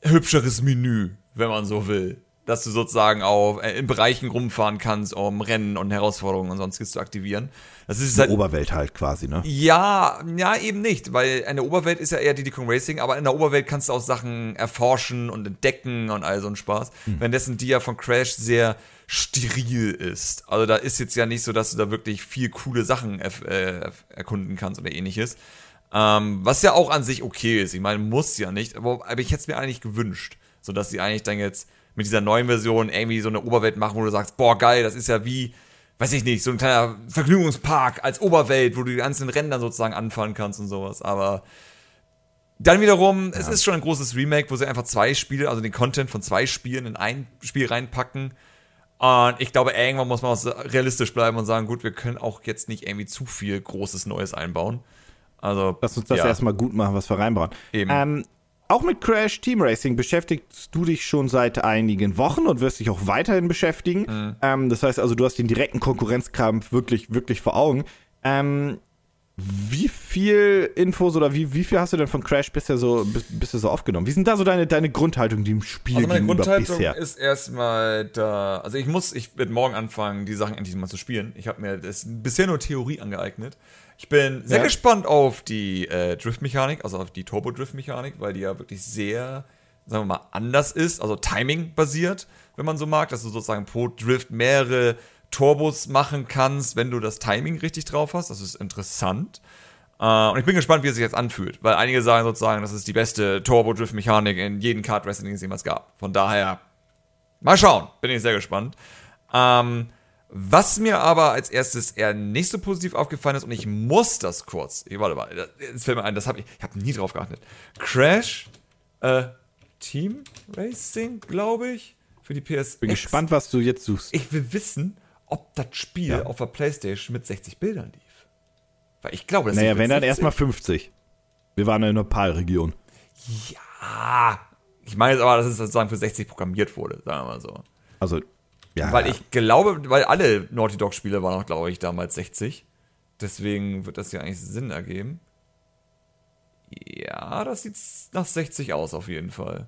hübscheres Menü, wenn man so will. Dass du sozusagen auch äh, in Bereichen rumfahren kannst, um Rennen und Herausforderungen und sonstiges zu aktivieren. Das ist halt, Oberwelt halt quasi, ne? ja, ja, eben nicht, weil eine Oberwelt ist ja eher Diddy Kong Racing, aber in der Oberwelt kannst du auch Sachen erforschen und entdecken und all so ein Spaß. Währenddessen die ja von Crash sehr steril ist. Also da ist jetzt ja nicht so, dass du da wirklich viel coole Sachen äh, erkunden kannst oder ähnliches. Ähm, was ja auch an sich okay ist. Ich meine, muss ja nicht, aber, aber ich hätte es mir eigentlich gewünscht, sodass sie eigentlich dann jetzt mit dieser neuen Version irgendwie so eine Oberwelt machen, wo du sagst, boah, geil, das ist ja wie, weiß ich nicht, so ein kleiner Vergnügungspark als Oberwelt, wo du die ganzen Ränder sozusagen anfahren kannst und sowas. Aber dann wiederum, es ist schon ein großes Remake, wo sie einfach zwei Spiele, also den Content von zwei Spielen in ein Spiel reinpacken. Und ich glaube, irgendwann muss man realistisch bleiben und sagen, gut, wir können auch jetzt nicht irgendwie zu viel großes Neues einbauen. Also, Lass uns das ja. erstmal gut machen, was wir reinbauen. Eben. Ähm, auch mit Crash Team Racing beschäftigst du dich schon seit einigen Wochen und wirst dich auch weiterhin beschäftigen. Mhm. Ähm, das heißt also, du hast den direkten Konkurrenzkampf wirklich, wirklich vor Augen. Ähm, wie viel Infos oder wie, wie viel hast du denn von Crash bisher so, bis, bisher so aufgenommen? Wie sind da so deine, deine Grundhaltung dem Spiel Also meine gegenüber Grundhaltung bisher? ist erstmal da. Also ich muss, ich werde morgen anfangen, die Sachen endlich mal zu spielen. Ich habe mir das bisher nur Theorie angeeignet. Ich bin sehr Ja. gespannt auf die äh, Drift-Mechanik, also auf die Turbo-Drift-Mechanik, weil die ja wirklich sehr, sagen wir mal, anders ist, also Timing-basiert, wenn man so mag, dass du sozusagen pro Drift mehrere Turbos machen kannst, wenn du das Timing richtig drauf hast. Das ist interessant. Äh, und ich bin gespannt, wie es sich jetzt anfühlt, weil einige sagen sozusagen, das ist die beste Turbo-Drift-Mechanik in jedem Kart-Wrestling, den es jemals gab. Von daher, mal schauen, bin ich sehr gespannt. Ähm, was mir aber als erstes eher nicht so positiv aufgefallen ist, und ich muss das kurz, ich, warte mal, jetzt fällt mir ein, das habe ich, ich habe nie drauf geachtet. Crash äh, Team Racing, glaube ich, für die PS. Bin gespannt, was du jetzt suchst. Ich will wissen, ob das Spiel Ja. auf der Playstation mit 60 Bildern lief. Weil ich glaube, das Naja, wenn dann 60. erstmal 50. Wir waren ja in der PAL-Region. Ja. Ich meine jetzt aber, dass es sozusagen für 60 programmiert wurde, sagen wir mal so. Also, ja. Weil ich glaube, weil alle Naughty Dog-Spiele waren auch, glaube ich, damals 60. Deswegen wird das ja eigentlich Sinn ergeben. Ja, das sieht nach 60 aus, auf jeden Fall.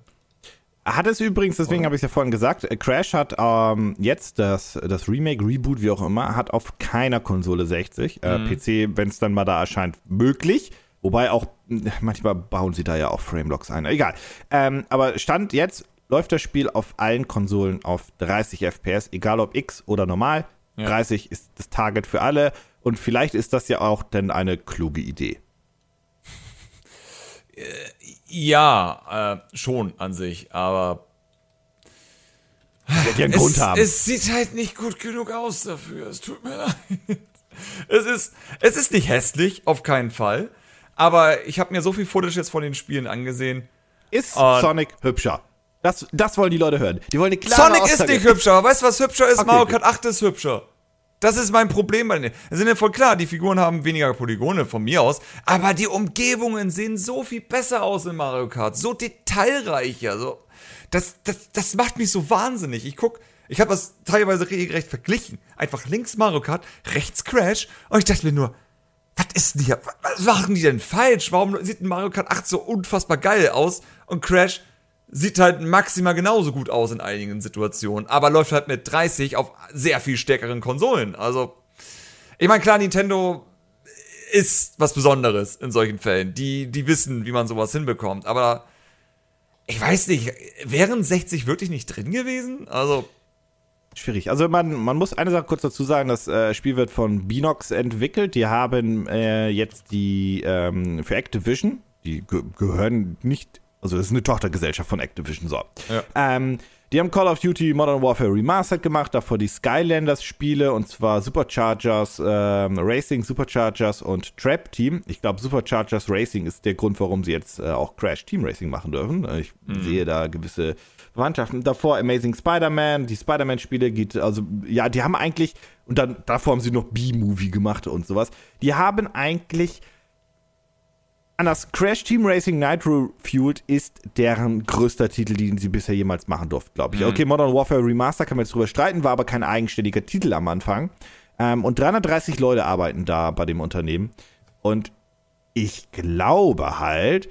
Hat es übrigens, deswegen habe ich es ja vorhin gesagt, äh, Crash hat ähm, jetzt das, das Remake, Reboot, wie auch immer, hat auf keiner Konsole 60. Äh, PC, wenn es dann mal da erscheint, möglich. Wobei auch, mh, manchmal bauen sie da ja auch Framelocks ein. Egal. Ähm, aber Stand jetzt läuft das Spiel auf allen Konsolen auf 30 FPS, egal ob X oder normal. Ja. 30 ist das Target für alle. Und vielleicht ist das ja auch dann eine kluge Idee. Ja, äh, schon an sich, aber Wird ja einen Grund es, haben. es sieht halt nicht gut genug aus dafür. Es tut mir leid. Es ist, es ist nicht hässlich, auf keinen Fall. Aber ich habe mir so viel Footage jetzt von den Spielen angesehen. ist Sonic hübscher? Das, das wollen die Leute hören. Die wollen eine klare Sonic ist Aussage. nicht hübscher. Weißt du, was hübscher ist? Okay, Mario. Kart 8 ist hübscher. Das ist mein Problem bei denen. Es sind ja voll klar, die Figuren haben weniger Polygone von mir aus, aber die Umgebungen sehen so viel besser aus in Mario Kart, so detailreicher, so. Das, das, das macht mich so wahnsinnig. Ich guck, ich habe das teilweise regelrecht verglichen. Einfach links Mario Kart, rechts Crash und ich dachte mir nur, was ist denn hier? Was machen die denn falsch? Warum sieht Mario Kart 8 so unfassbar geil aus und Crash sieht halt maximal genauso gut aus in einigen Situationen, aber läuft halt mit 30 auf sehr viel stärkeren Konsolen. Also, ich meine, klar, Nintendo ist was Besonderes in solchen Fällen. Die, die wissen, wie man sowas hinbekommt, aber ich weiß nicht, wären 60 wirklich nicht drin gewesen? Also, Schwierig. Also man, man muss eine Sache kurz dazu sagen, das äh, Spiel wird von Binox entwickelt. Die haben äh, jetzt die ähm, für Activision, die ge gehören nicht, also das ist eine Tochtergesellschaft von Activision, so. Ja. Ähm, die haben Call of Duty Modern Warfare Remastered gemacht, davor die Skylanders-Spiele und zwar Superchargers ähm, Racing, Superchargers und Trap Team. Ich glaube, Superchargers Racing ist der Grund, warum sie jetzt äh, auch Crash Team Racing machen dürfen. Ich mhm. sehe da gewisse Verwandtschaften. Davor Amazing Spider-Man, die Spider-Man-Spiele geht, also ja, die haben eigentlich, und dann davor haben sie noch B-Movie gemacht und sowas. Die haben eigentlich an das Crash Team Racing Nitro Fueled ist deren größter Titel, den sie bisher jemals machen durften, glaube ich. Mhm. Okay, Modern Warfare Remaster kann man jetzt drüber streiten, war aber kein eigenständiger Titel am Anfang. Ähm, und 330 Leute arbeiten da bei dem Unternehmen. Und ich glaube halt,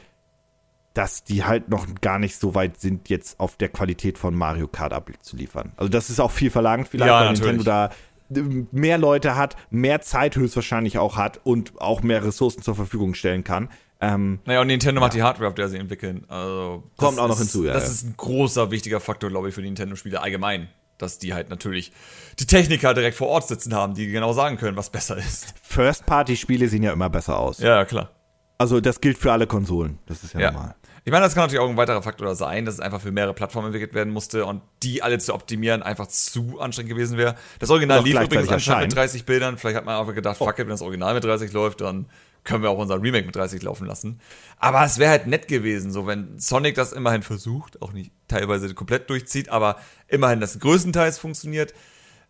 dass die halt noch gar nicht so weit sind, jetzt auf der Qualität von Mario Kart abzuliefern. Also das ist auch viel verlangt, vielleicht, ja, weil Nintendo da äh, mehr Leute hat, mehr Zeit höchstwahrscheinlich auch hat und auch mehr Ressourcen zur Verfügung stellen kann. Ähm, naja, und Nintendo ja. macht die Hardware, auf der sie entwickeln. Also, Kommt auch noch hinzu, ja. Das ist ein großer, wichtiger Faktor, glaube ich, für die Nintendo-Spiele allgemein. Dass die halt natürlich die Techniker direkt vor Ort sitzen haben, die genau sagen können, was besser ist. First-Party-Spiele sehen ja immer besser aus. Ja, klar. Also, das gilt für alle Konsolen. Das ist ja, ja. normal. Ich meine, das kann natürlich auch ein weiterer Faktor sein, dass es einfach für mehrere Plattformen entwickelt werden musste und die alle zu optimieren einfach zu anstrengend gewesen wäre. Das Original lief übrigens anscheinend mit 30 Bildern. Vielleicht hat man einfach gedacht, oh. fuck it, wenn das Original mit 30 läuft, dann können wir auch unser Remake mit 30 laufen lassen. Aber es wäre halt nett gewesen, so wenn Sonic das immerhin versucht, auch nicht teilweise komplett durchzieht, aber immerhin das größtenteils funktioniert,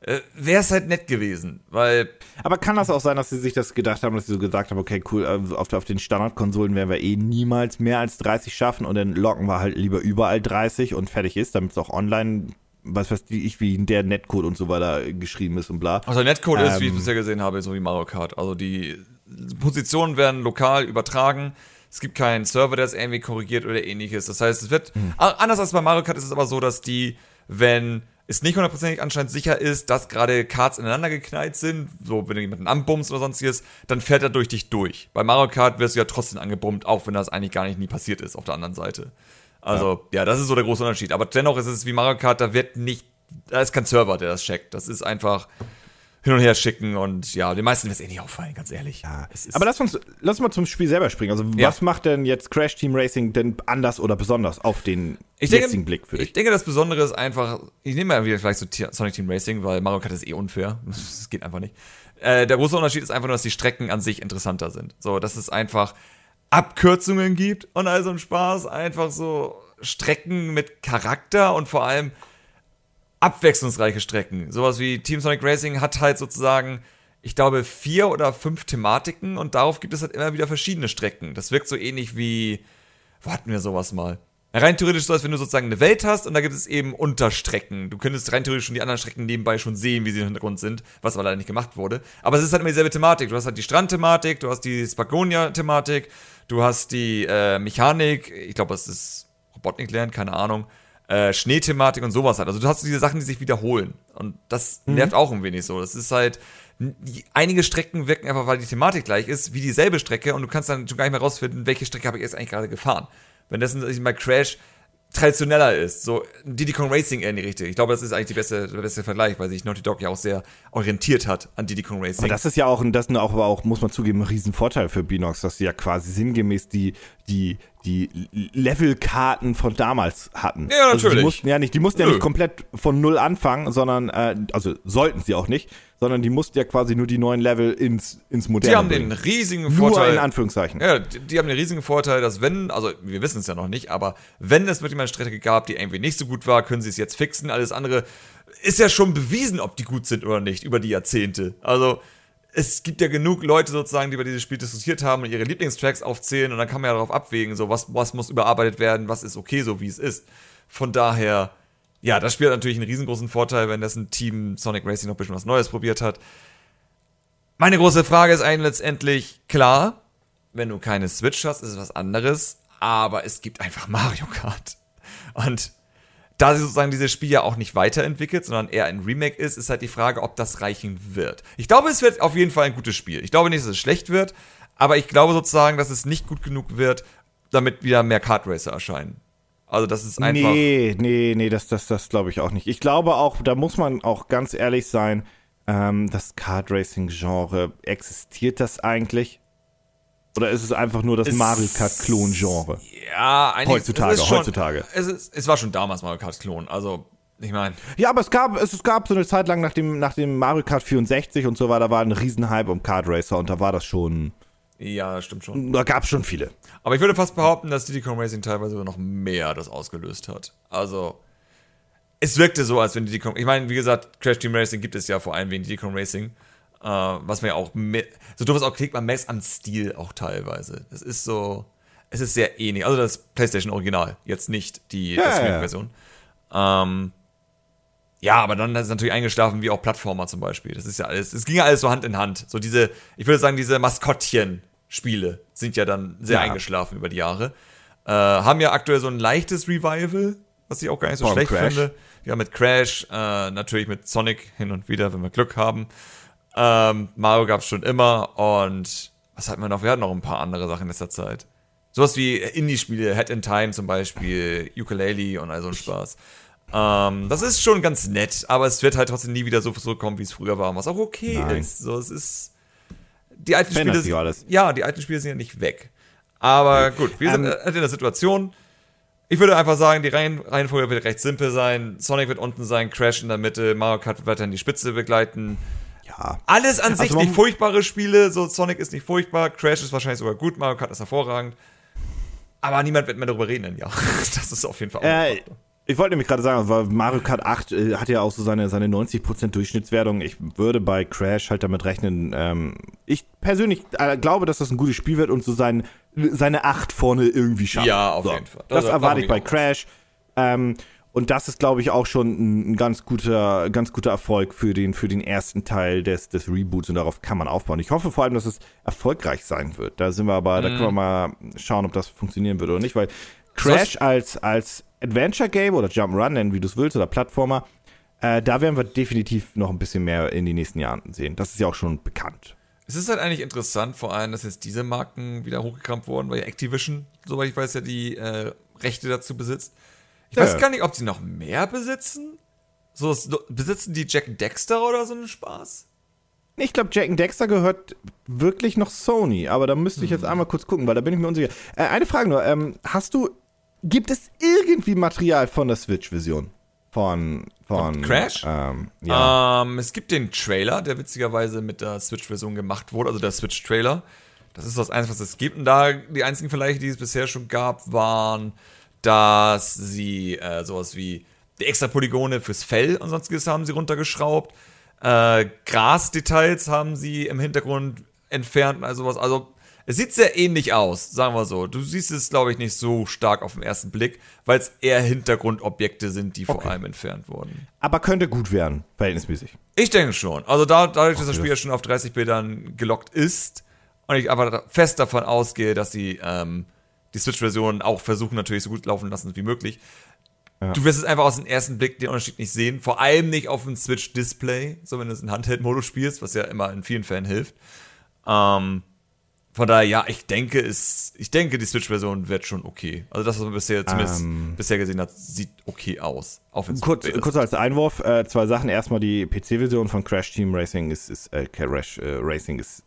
äh, wäre es halt nett gewesen, weil. Aber kann das auch sein, dass sie sich das gedacht haben, dass sie so gesagt haben, okay, cool, äh, auf, auf den Standardkonsolen werden wir eh niemals mehr als 30 schaffen und dann locken wir halt lieber überall 30 und fertig ist, damit es auch online was weiß ich, wie der Netcode und so weiter geschrieben ist und bla. Also Netcode ähm, ist, wie ich ähm, bisher gesehen habe, so wie Mario Kart. Also die Positionen werden lokal übertragen. Es gibt keinen Server, der es irgendwie korrigiert oder ähnliches. Das heißt, es wird, mhm. anders als bei Mario Kart ist es aber so, dass die, wenn es nicht hundertprozentig anscheinend sicher ist, dass gerade Karts ineinander geknallt sind, so wenn du jemanden anbummst oder sonstiges, dann fährt er durch dich durch. Bei Mario Kart wirst du ja trotzdem angebummt, auch wenn das eigentlich gar nicht nie passiert ist auf der anderen Seite. Also, ja, ja das ist so der große Unterschied. Aber dennoch ist es wie Mario Kart, da wird nicht, da ist kein Server, der das checkt. Das ist einfach, hin und her schicken und ja, den meisten wird es eh nicht auffallen, ganz ehrlich. Ja. Aber lass uns, lass mal zum Spiel selber springen. Also, ja. was macht denn jetzt Crash Team Racing denn anders oder besonders auf den ich jetzigen denke, Blick für dich? Ich denke, das Besondere ist einfach, ich nehme mal wieder vielleicht so Sonic Team Racing, weil Mario Kart ist eh unfair. Das geht einfach nicht. Äh, der große Unterschied ist einfach nur, dass die Strecken an sich interessanter sind. So, dass es einfach Abkürzungen gibt und also ein Spaß, einfach so Strecken mit Charakter und vor allem abwechslungsreiche Strecken. Sowas wie Team Sonic Racing hat halt sozusagen, ich glaube, vier oder fünf Thematiken und darauf gibt es halt immer wieder verschiedene Strecken. Das wirkt so ähnlich wie, wo hatten wir sowas mal? Rein theoretisch so, als wenn du sozusagen eine Welt hast und da gibt es eben Unterstrecken. Du könntest rein theoretisch schon die anderen Strecken nebenbei schon sehen, wie sie im Hintergrund sind, was aber leider nicht gemacht wurde. Aber es ist halt immer dieselbe Thematik. Du hast halt die Strandthematik, du hast die Spagonia-Thematik, du hast die äh, Mechanik, ich glaube, es ist Robotnik lernen, keine Ahnung äh, Schneethematik und sowas halt. Also du hast diese Sachen, die sich wiederholen. Und das mhm. nervt auch ein wenig so. Das ist halt, die, einige Strecken wirken einfach, weil die Thematik gleich ist, wie dieselbe Strecke und du kannst dann schon gar nicht mehr rausfinden, welche Strecke habe ich jetzt eigentlich gerade gefahren. Wenn das bei Crash traditioneller ist. So Diddy Kong Racing eher in die Richtung. Ich glaube, das ist eigentlich beste, der beste Vergleich, weil sich Naughty Dog ja auch sehr orientiert hat an Diddy Kong Racing. Aber das ist ja auch, das ist auch, aber auch, muss man zugeben, ein Riesenvorteil für Binox, dass sie ja quasi sinngemäß die, die, die Levelkarten von damals hatten. Ja, natürlich. Also die mussten ja nicht, die mussten ja nicht komplett von null anfangen, sondern, äh, also sollten sie auch nicht, sondern die mussten ja quasi nur die neuen Level ins, ins Moderne Die haben bringen. den riesigen Vorteil. Nur in Anführungszeichen. Ja, die, die, haben den riesigen Vorteil, dass wenn, also wir wissen es ja noch nicht, aber wenn es mal eine Strecke gab, die irgendwie nicht so gut war, können sie es jetzt fixen. Alles andere ist ja schon bewiesen, ob die gut sind oder nicht, über die Jahrzehnte. Also, es gibt ja genug Leute sozusagen, die über dieses Spiel diskutiert haben und ihre Lieblingstracks aufzählen und dann kann man ja darauf abwägen, so was, was muss überarbeitet werden, was ist okay, so wie es ist. Von daher, ja, das Spiel hat natürlich einen riesengroßen Vorteil, wenn das ein Team Sonic Racing noch ein bisschen was Neues probiert hat. Meine große Frage ist eigentlich letztendlich, klar, wenn du keine Switch hast, ist es was anderes, aber es gibt einfach Mario Kart. Und da sie sozusagen dieses Spiel ja auch nicht weiterentwickelt, sondern eher ein Remake ist, ist halt die Frage, ob das reichen wird. Ich glaube, es wird auf jeden Fall ein gutes Spiel. Ich glaube nicht, dass es schlecht wird, aber ich glaube sozusagen, dass es nicht gut genug wird, damit wieder mehr Kart Racer erscheinen. Also das ist einfach. Nee, nee, nee, das, das, das glaube ich auch nicht. Ich glaube auch, da muss man auch ganz ehrlich sein, ähm, das Kart Racing-Genre, existiert das eigentlich? Oder ist es einfach nur das Es- Mario Kart-Klon-Genre? Ja, eigentlich. Heutzutage, es schon, heutzutage. Es, ist, es war schon damals Mario Kart Klon. Also, ich meine. Ja, aber es gab, es, es gab so eine Zeit lang nach dem, nach dem Mario Kart 64 und so weiter, war ein Riesenhype um Kart Racer und da war das schon, Ja, stimmt schon. da gab es schon viele. Aber ich würde fast behaupten, dass Diddy Kong Racing teilweise noch mehr das ausgelöst hat. Also, es wirkte so, als wenn Diddy Kong. Ich meine, wie gesagt, Crash Team Racing gibt es ja vor allem wegen Diddy Kong Racing. Äh, was mir auch. So doof es auch klingt, man merkt es am Stil auch teilweise. Es ist so. Es ist sehr ähnlich. Also das PlayStation Original, jetzt nicht die Ja, das ja, ja. Ähm, ja, aber dann ist es natürlich eingeschlafen, wie auch Plattformer zum Beispiel. Das ist ja alles, es ging ja alles so Hand in Hand. So diese, ich würde sagen, diese Maskottchen-Spiele sind ja dann sehr Ja. eingeschlafen über die Jahre. Äh, haben ja aktuell so ein leichtes Revival, was ich auch gar nicht so allem schlecht Crash. finde. Ja, mit Crash, äh, natürlich mit Sonic hin und wieder, wenn wir Glück haben. Ähm, Mario gab es schon immer und was hatten wir noch? Wir hatten noch ein paar andere Sachen in letzter Zeit. Sowas wie Indie-Spiele, Head in Time zum Beispiel, Ukulele und all so ein Spaß. Ähm, das ist schon ganz nett, aber es wird halt trotzdem nie wieder so zurückkommen, wie es früher war, was auch okay Nein. ist. So, es ist. Die alten Spiele. alles. Ja, die alten Spiele sind ja nicht weg. Aber gut, wir sind Ähm, halt in der Situation. Ich würde einfach sagen, die Reihen, Reihenfolge wird recht simpel sein. Sonic wird unten sein, Crash in der Mitte, Mario Kart wird weiterhin die Spitze begleiten. Ja. Alles an sich Also nicht furchtbare Spiele. So, Sonic ist nicht furchtbar, Crash ist wahrscheinlich sogar gut, Mario Kart ist hervorragend. Aber niemand wird mehr darüber reden Jahr. Das ist auf jeden Fall auch Äh, ich wollte nämlich gerade sagen, weil Mario Kart 8 äh, hat ja auch so seine, seine 90% Durchschnittswertung. Ich würde bei Crash halt damit rechnen, ähm, ich persönlich äh, glaube, dass das ein gutes Spiel wird und so sein, seine 8 vorne irgendwie schafft. Ja, auf so. jeden Fall. Das, Da- erwarte ich bei. Crash. Ähm, und das ist, glaube ich, auch schon ein, ganz guter, ganz guter Erfolg für den, für den ersten Teil des, des Reboots und darauf kann man aufbauen. Ich hoffe vor allem, dass es erfolgreich sein wird. Da sind wir aber, da können wir mal schauen, ob das funktionieren wird oder nicht, weil Crash als, als Adventure-Game oder Jump'n'Run, nennen wie du es willst, oder Plattformer, äh, da werden wir definitiv noch ein bisschen mehr in den nächsten Jahren sehen. Das ist ja auch schon bekannt. Es ist halt eigentlich interessant, vor allem, dass jetzt diese Marken wieder hochgekramt wurden, weil Activision, soweit ich weiß, ja die äh, Rechte dazu besitzt. Ich Ja. weiß gar nicht, ob sie noch mehr besitzen. So, besitzen die Jack Dexter oder so einen Spaß? Ich glaube, Jack Dexter gehört wirklich noch Sony, aber da müsste ich jetzt einmal kurz gucken, weil da bin ich mir unsicher. Äh, eine Frage nur, ähm, hast du, gibt es irgendwie Material von der Switch-Version? Von, von, Von Crash? Ähm, ja. Ähm, es gibt den Trailer, der witzigerweise mit der Switch-Version gemacht wurde, also der Switch-Trailer. Das ist das Einzige, was es gibt. Und da die einzigen Vergleiche, die es bisher schon gab, waren, dass sie äh, sowas wie die extra Polygone fürs Fell und sonstiges haben sie runtergeschraubt. Äh, Grasdetails haben sie im Hintergrund entfernt, also was. Also es sieht sehr ähnlich aus, sagen wir so. Du siehst es, glaube ich, nicht so stark auf den ersten Blick, weil es eher Hintergrundobjekte sind, die vor Okay. allem entfernt wurden. aber könnte gut werden, verhältnismäßig. Ich denke schon. Also da, dadurch, dass das Okay, Spiel ja schon auf 30 Bildern gelockt ist und ich aber fest davon ausgehe, dass sie ähm, die Switch-Version auch versuchen natürlich so gut laufen lassen wie möglich. Ja. Du wirst es einfach aus dem ersten Blick den Unterschied nicht sehen. Vor allem nicht auf dem Switch-Display, so wenn du es in Handheld-Modus spielst, was ja immer in vielen Fällen hilft. Ähm, von daher, ja, ich denke, es, ich denke, die Switch-Version wird schon okay. Also das, was man bisher zumindest Ähm. bisher gesehen hat, sieht okay aus. Kurz, kurz als Einwurf, äh, zwei Sachen. Erstmal die PC-Version von Crash Team Racing ist, ist äh, Crash äh, Racing ist,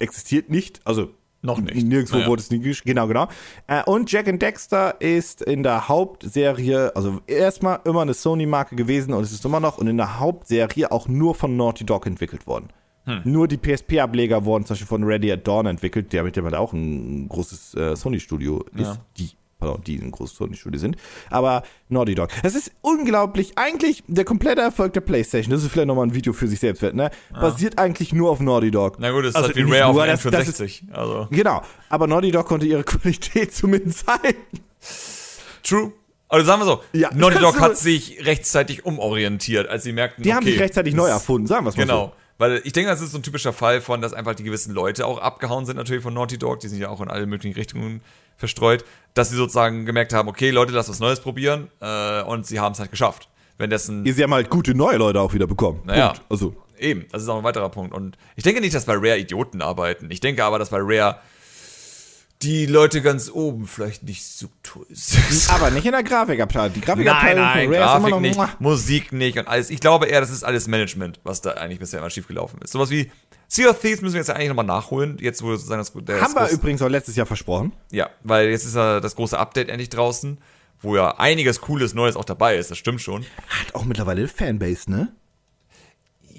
existiert nicht. Also Noch nicht. Nirgendwo Naja. wurde es nie gesch- Genau, genau. Äh, und Jack and Dexter ist in der Hauptserie, also erstmal immer eine Sony-Marke gewesen und es ist immer noch und in der Hauptserie auch nur von Naughty Dog entwickelt worden. Hm. Nur die PSP-Ableger wurden zum Beispiel von Ready at Dawn entwickelt, der mittlerweile auch ein großes äh, Sony-Studio ist. Ja. Die, pardon, die ein großes Sony-Studio sind. Aber Naughty Dog. Das ist unglaublich. Eigentlich der komplette Erfolg der PlayStation, das ist vielleicht nochmal ein Video für sich selbst wert, ne? Basiert eigentlich nur auf Naughty Dog. Na gut, das ist Also halt wie Rare auf nur, dem das- das ist- N64. also. Genau, aber Naughty Dog konnte ihre Qualität zumindest halten. True. Also sagen wir so, Ja, Naughty Dog ist hat so- sich rechtzeitig umorientiert, als sie merkten, Die haben okay, sich rechtzeitig neu erfunden, sagen wir es mal Genau. Weil ich denke, das ist so ein typischer Fall von, dass einfach die gewissen Leute auch abgehauen sind, natürlich von Naughty Dog, die sind ja auch in alle möglichen Richtungen verstreut, dass sie sozusagen gemerkt haben, okay, Leute, lass was Neues probieren äh, und sie haben es halt geschafft. Wenn dessen. Sie haben halt gute neue Leute auch wieder bekommen. Naja. Punkt. Also, Eben, das ist auch ein weiterer Punkt. Und ich denke nicht, dass bei Rare Idioten arbeiten. Ich denke aber, dass bei Rare die Leute ganz oben vielleicht nicht so toll sind. aber nicht in der Grafikabteilung. Die Nein, Grafikabteilung nein, von Rare ist Grafik immer noch nicht, muah. Musik nicht und alles. Ich glaube eher, das ist alles Management, was da eigentlich bisher immer schiefgelaufen ist. Sowas wie Sea of Thieves müssen wir jetzt eigentlich nochmal nachholen, jetzt wo sozusagen das, der Haben wir übrigens auch letztes Jahr versprochen. Ja, weil jetzt ist ja das große Update endlich draußen, wo ja einiges Cooles Neues auch dabei ist, das stimmt schon. Hat auch mittlerweile eine Fanbase, ne?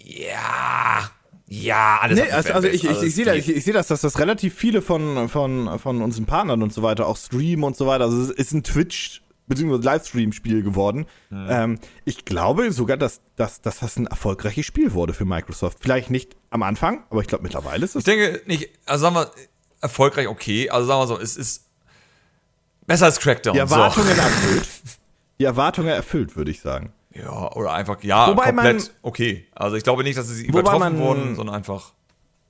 Ja, ja, alles Nee, also, also ich, Fanbase, ich, ich sehe das, ich, ich seh das, dass das relativ viele von, von, von unseren Partnern und so weiter auch streamen und so weiter. Also es ist ein Twitch- bzw. Livestream-Spiel geworden. Ähm, ich glaube sogar, dass, dass, dass das ein erfolgreiches Spiel wurde für Microsoft. Vielleicht nicht am Anfang, aber ich glaube mittlerweile ist es. Ich denke nicht, also sagen wir, erfolgreich okay, also sagen wir so, es ist besser als Crackdown. Die Erwartungen so. erfüllt. Die Erwartungen erfüllt, würde ich sagen. Ja, oder einfach, ja, Wobei komplett man- okay. Also ich glaube nicht, dass sie übertroffen man- wurden, sondern einfach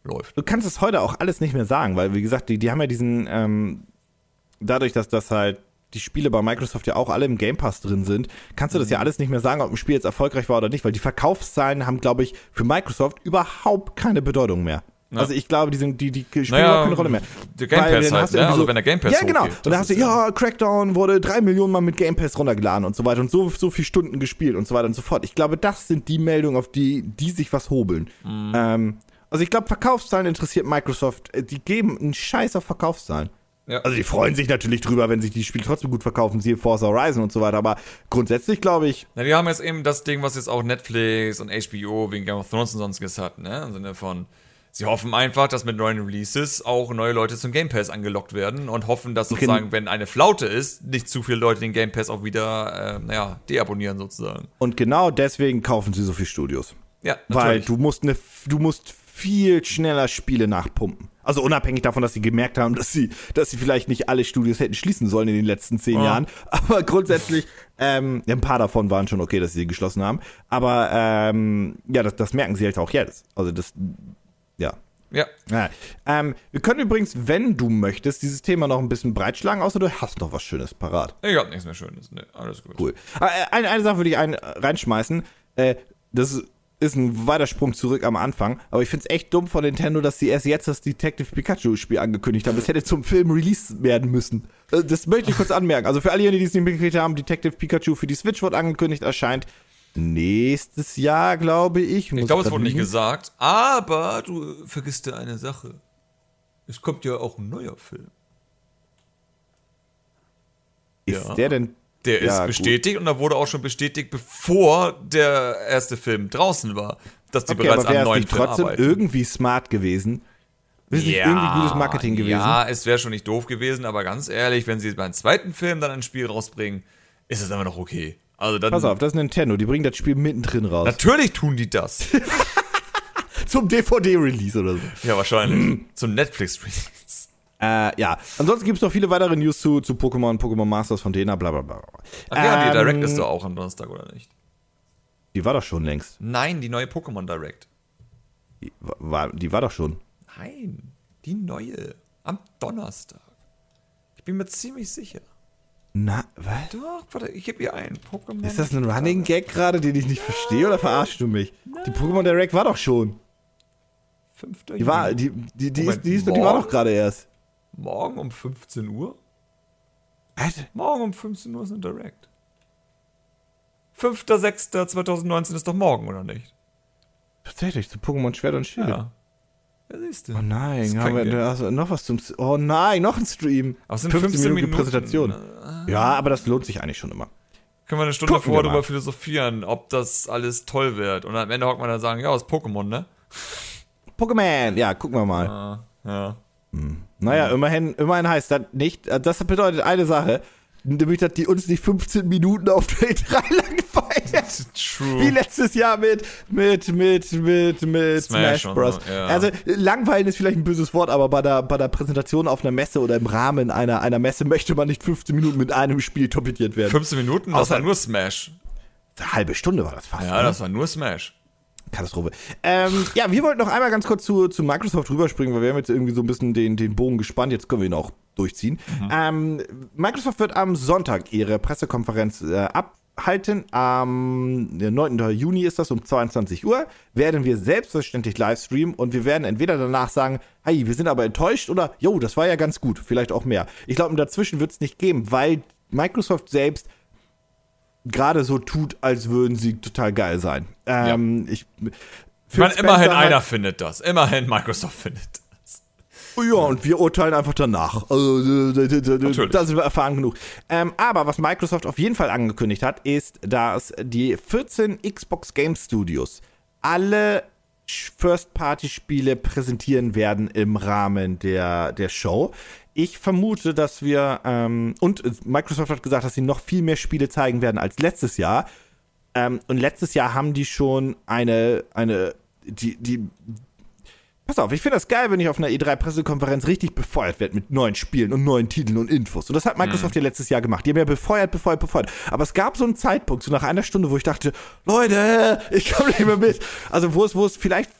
läuft. Du kannst es heute auch alles nicht mehr sagen, weil, wie gesagt, die, die haben ja diesen, ähm, dadurch, dass das halt die Spiele bei Microsoft ja auch alle im Game Pass drin sind, kannst du das Mhm. ja alles nicht mehr sagen, ob ein Spiel jetzt erfolgreich war oder nicht, weil die Verkaufszahlen haben, glaube ich, für Microsoft überhaupt keine Bedeutung mehr. Also ich glaube, die, sind, die, die spielen Naja, überhaupt keine Rolle mehr. der Game Pass dann halt, hast du ne? irgendwie Also wenn der Game Pass Ja, genau. hochgeht, und da das hast du, ja- ja, Crackdown wurde drei Millionen Mal mit Game Pass runtergeladen und so weiter und so, so viele Stunden gespielt und so weiter und so fort. Ich glaube, das sind die Meldungen, auf die, die sich was hobeln. Mhm. Ähm, also ich glaube, Verkaufszahlen interessiert Microsoft. Äh, Die geben einen Scheiß auf Verkaufszahlen. Ja. Also die freuen sich natürlich drüber, wenn sich die Spiele trotzdem gut verkaufen, siehe Forza Horizon und so weiter. Aber grundsätzlich glaube ich, Na, die haben jetzt eben das Ding, was jetzt auch Netflix und HBO wegen Game of Thrones und sonstiges hat, ne? Im Sinne von, sie hoffen einfach, dass mit neuen Releases auch neue Leute zum Game Pass angelockt werden und hoffen, dass sozusagen, wenn eine Flaute ist, nicht zu viele Leute den Game Pass auch wieder, äh, naja, deabonnieren sozusagen. und genau deswegen kaufen sie so viele Studios. Ja, Weil du musst ne, du musst viel schneller Spiele nachpumpen. Also unabhängig davon, dass sie gemerkt haben, dass sie, dass sie vielleicht nicht alle Studios hätten schließen sollen in den letzten zehn Ja. Jahren. Aber grundsätzlich, ähm, ein paar davon waren schon okay, dass sie sie geschlossen haben. Aber ähm, ja, das, das merken sie halt auch jetzt. Also das, ja. Ja. ja. Ähm, wir können übrigens, wenn du möchtest, dieses Thema noch ein bisschen breitschlagen, außer du hast noch was Schönes parat. Ich hab nichts mehr Schönes. Ne, alles gut. Cool. Äh, Eine, eine Sache würde ich ein, reinschmeißen. Äh, das ist ein weiter Sprung zurück am Anfang. Aber ich finde es echt dumm von Nintendo, dass sie erst jetzt das Detective Pikachu-Spiel angekündigt haben. Das hätte zum Film released werden müssen. Äh, Das möchte ich kurz anmerken. Also für alle, die es nicht mitgekriegt haben, Detective Pikachu für die Switch wird angekündigt, erscheint nächstes Jahr, glaube ich. Ich glaube, es wurde nicht gesagt, aber du vergisst dir eine Sache. Es kommt ja auch ein neuer Film. Ist Ja. der denn? Der Ja, ist gut. bestätigt und da wurde auch schon bestätigt, bevor der erste Film draußen war, dass die Okay, bereits aber am neuen nicht Film trotzdem arbeiten. irgendwie smart gewesen? Wäre es nicht irgendwie gutes Marketing gewesen? Ja, es wäre schon nicht doof gewesen, aber ganz ehrlich, wenn sie beim zweiten Film dann ein Spiel rausbringen, ist es immer noch okay. Also dann, Pass auf, das ist Nintendo. Die bringen das Spiel mittendrin raus. natürlich tun die das. Zum DVD-Release oder so. ja, wahrscheinlich. Zum Netflix-Release. Äh, ja, ansonsten gibt es noch viele weitere News zu, zu Pokémon, Pokémon Masters von denen, bla bla bla. Ach ja, die Ähm, Direct ist doch auch am Donnerstag, oder nicht? Die war doch schon längst. Nein, die neue Pokémon Direct. Die war, die war doch schon. Nein, die neue. Am Donnerstag. Ich bin mir ziemlich sicher. Na, was? Doch, warte, ich gebe ihr ein. Pokémon. Ist das ein Running Gag gerade, den ich nicht verstehe oder verarschst du mich? Die Pokémon Direct war doch schon. 5. Die war, die, die, die, Moment, ist, die, ist, die war doch gerade erst. Morgen um 15 Uhr? Was? Morgen um 15 Uhr ist ein Direct. 5.6.2019 ist doch morgen, oder nicht? Tatsächlich, zu Pokémon Schwert und Schild. Ja. Ja, siehst du. Oh nein, haben wir also noch was zum. Oh nein, noch ein Stream. Es sind 15 Minuten. Präsentation. Ja, aber das lohnt sich eigentlich schon immer. Können wir eine Stunde Gucken vorher drüber philosophieren, ob das alles toll wird. Und am Ende hockt man dann sagen, ja, ist Pokémon, ne? Pokémon, ja, gucken wir mal. Ah, ja. Naja, immerhin, immerhin heißt das nicht, das bedeutet eine Sache, nämlich, dass die uns nicht 15 Minuten auf der E3 langweilen. True. Wie letztes Jahr mit, mit, mit, mit, mit Smash Smash, Bros. so, ja. Also, langweilen ist vielleicht ein böses Wort, aber bei der, bei der Präsentation auf einer Messe oder im Rahmen einer, einer Messe möchte man nicht 15 Minuten mit einem Spiel torpediert werden. 15 Minuten, das Außer- war nur Smash. Eine halbe Stunde war das fast. Ja, ne? das war nur Smash. Katastrophe. Ähm, ja, wir wollten noch einmal ganz kurz zu, zu Microsoft rüberspringen, weil wir haben jetzt irgendwie so ein bisschen den, den Bogen gespannt. Jetzt können wir ihn auch durchziehen. Mhm. Ähm, Microsoft wird am Sonntag ihre Pressekonferenz äh, abhalten. Am 9. Juni ist das um 22 Uhr. Werden wir selbstverständlich live streamen und wir werden entweder danach sagen, hey, wir sind aber enttäuscht oder, jo, das war ja ganz gut, vielleicht auch mehr. Ich glaube, dazwischen wird es nicht geben, weil Microsoft selbst gerade so tut, als würden sie total geil sein. Ähm, ja. Ich, Man, immerhin halt, einer findet das. Immerhin Microsoft findet das. Ja, und wir urteilen einfach danach. Also, da sind wir erfahren genug. Ähm, aber was Microsoft auf jeden Fall angekündigt hat, ist, dass die 14 Xbox Game Studios alle First-Party-Spiele präsentieren werden im Rahmen der, der Show. Ich vermute, dass wir, ähm, und Microsoft hat gesagt, dass sie noch viel mehr Spiele zeigen werden als letztes Jahr. Ähm, und letztes Jahr haben die schon eine, eine, die, die, Pass auf, ich finde das geil, wenn ich auf einer E3-Pressekonferenz richtig befeuert werde mit neuen Spielen und neuen Titeln und Infos. Und das hat Microsoft mhm. ja letztes Jahr gemacht. Die haben ja befeuert, befeuert, befeuert. Aber es gab so einen Zeitpunkt, so nach einer Stunde, wo ich dachte, Leute, ich komme nicht mehr mit. Also wo es, wo es vielleicht,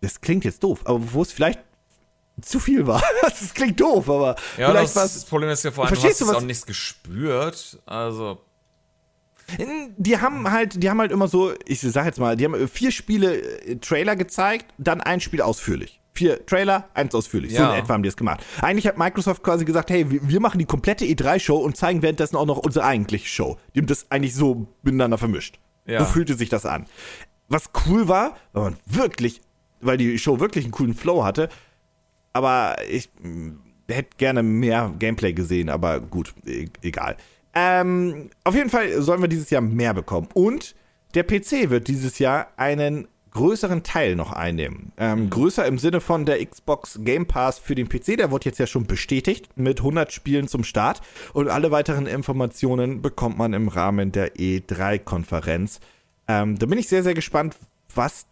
das klingt jetzt doof, aber wo es vielleicht zu viel war. Das klingt doof, aber ja, vielleicht das, das Problem ist ja vor allem, du hast du, auch nichts gespürt. Also die haben halt, die haben halt immer so, ich sag jetzt mal, die haben vier Spiele äh, Trailer gezeigt, dann ein Spiel ausführlich. Vier Trailer, eins ausführlich. Ja. So in etwa haben die es gemacht. Eigentlich hat Microsoft quasi gesagt, hey, wir machen die komplette E3-Show und zeigen währenddessen auch noch unsere eigentliche Show. Die haben das eigentlich so miteinander vermischt. Ja. So fühlte sich das an. Was cool war, weil man wirklich, weil die Show wirklich einen coolen Flow hatte, aber ich hm, hätte gerne mehr Gameplay gesehen, aber gut, e egal. Ähm, auf jeden Fall sollen wir dieses Jahr mehr bekommen. Und der PC wird dieses Jahr einen größeren Teil noch einnehmen. Ähm, mhm. größer im Sinne von der Xbox Game Pass für den PC, der wurde jetzt ja schon bestätigt mit 100 Spielen zum Start und alle weiteren Informationen bekommt man im Rahmen der E3-Konferenz. Ähm, da bin ich sehr, sehr gespannt, was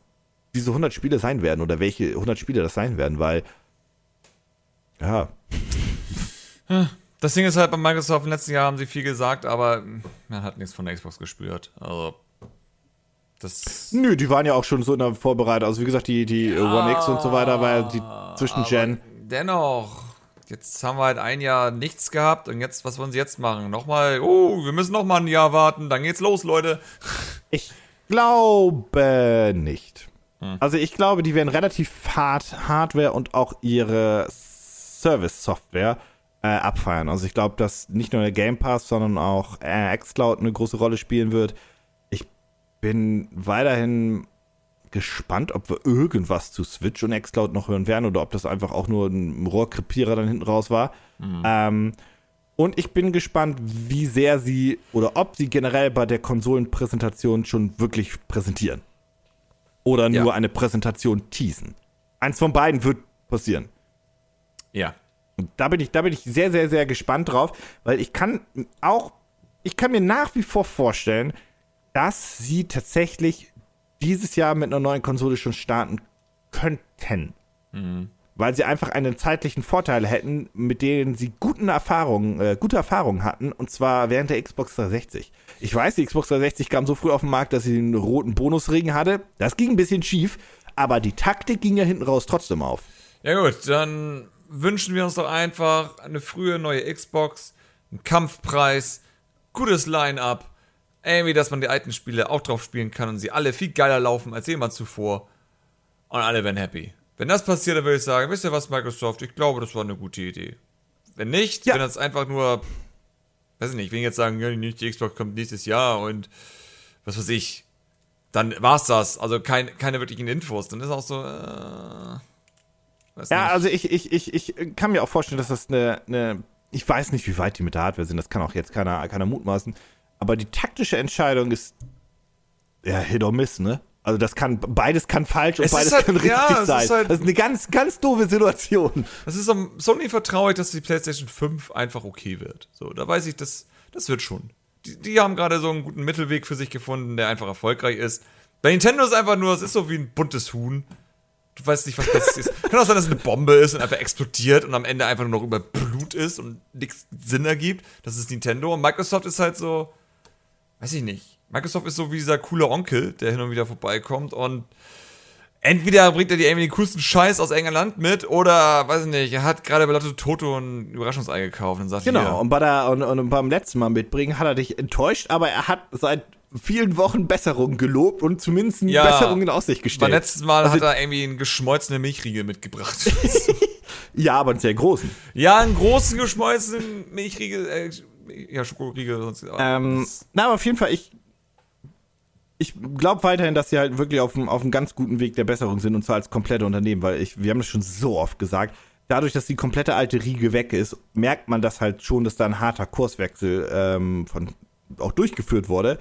diese 100 Spiele sein werden oder welche 100 Spiele das sein werden, weil ja. Das Ding ist halt bei Microsoft, im letzten Jahr haben sie viel gesagt, aber man hat nichts von der Xbox gespürt. Also. Das Nö, die waren ja auch schon so in der Vorbereitung. Also wie gesagt, die, die ja, One X und so weiter war ja die Zwischengen. Dennoch, jetzt haben wir halt ein Jahr nichts gehabt und jetzt, was wollen sie jetzt machen? Nochmal, oh, wir müssen nochmal ein Jahr warten, dann geht's los, Leute. Ich glaube nicht. Hm. Also ich glaube, die werden relativ hart Hardware und auch ihre Service-Software äh, abfeiern. Also ich glaube, dass nicht nur der Game Pass, sondern auch äh, xCloud eine große Rolle spielen wird. Ich bin weiterhin gespannt, ob wir irgendwas zu Switch und xCloud noch hören werden oder ob das einfach auch nur ein Rohrkrepierer dann hinten raus war. Mhm. Ähm, und ich bin gespannt, wie sehr sie oder ob sie generell bei der Konsolenpräsentation schon wirklich präsentieren. Oder nur ja. eine Präsentation teasen. Eins von beiden wird passieren. Ja. Und da bin ich, da bin ich sehr, sehr, sehr gespannt drauf, weil ich kann auch, ich kann mir nach wie vor vorstellen, dass sie tatsächlich dieses Jahr mit einer neuen Konsole schon starten könnten. Mhm. Weil sie einfach einen zeitlichen Vorteil hätten, mit denen sie guten Erfahrungen, äh, gute Erfahrungen hatten, und zwar während der Xbox 360. Ich weiß, die Xbox 360 kam so früh auf den Markt, dass sie einen roten Bonusring hatte. Das ging ein bisschen schief, aber die Taktik ging ja hinten raus trotzdem auf. Ja gut, dann wünschen wir uns doch einfach eine frühe neue Xbox, einen Kampfpreis, gutes Line-up, irgendwie, dass man die alten Spiele auch drauf spielen kann und sie alle viel geiler laufen als jemals zuvor. Und alle werden happy. Wenn das passiert, dann würde ich sagen, wisst ihr was, Microsoft, ich glaube, das war eine gute Idee. Wenn nicht, ja. wenn das einfach nur, weiß ich nicht, wenn ich jetzt sagen, ja, die Xbox kommt nächstes Jahr und was weiß ich, dann war's das. Also kein, keine wirklichen Infos. Dann ist auch so, äh, Weiß ja, nicht. also ich, ich, ich, ich kann mir auch vorstellen, dass das eine, eine, ich weiß nicht, wie weit die mit der Hardware sind, das kann auch jetzt keiner, keiner mutmaßen, aber die taktische Entscheidung ist ja Hit or Miss, ne? Also das kann, beides kann falsch und es beides halt, kann richtig ja, sein. Halt, das ist eine ganz, ganz doofe Situation. Das ist am Sony vertraue ich, dass die PlayStation 5 einfach okay wird. So, da weiß ich, das, das wird schon. Die, die haben gerade so einen guten Mittelweg für sich gefunden, der einfach erfolgreich ist. Bei Nintendo ist einfach nur, es ist so wie ein buntes Huhn. Du weißt nicht, was passiert ist. Kann auch sein, dass es eine Bombe ist und einfach explodiert und am Ende einfach nur noch über Blut ist und nichts Sinn ergibt. Das ist Nintendo. Und Microsoft ist halt so. weiß ich nicht. Microsoft ist so wie dieser coole Onkel, der hin und wieder vorbeikommt und entweder bringt er dir irgendwie den coolsten Scheiß aus England mit oder, weiß ich nicht, er hat gerade bei Lotto Toto ein Überraschungsei gekauft und sagt, Genau, hier, und, bei der, und, und beim letzten Mal mitbringen hat er dich enttäuscht, aber er hat seit vielen Wochen Besserung gelobt und zumindest eine Ja, Besserung in Aussicht beim gestellt. letzten Mal Also- hat er irgendwie einen geschmolzenen Milchriegel mitgebracht. Ja, aber einen sehr großen. ja, einen großen geschmolzenen Milchriegel, äh, ja, Schokoriegel. Sonst, Ähm, na, aber auf jeden Fall, ich, ich glaube weiterhin, dass sie halt wirklich auf einem, auf einem ganz guten Weg der Besserung sind und zwar als komplette Unternehmen, weil ich, wir haben das schon so oft gesagt, dadurch, dass die komplette alte Riege weg ist, merkt man das halt schon, dass da ein harter Kurswechsel ähm, von, auch durchgeführt wurde.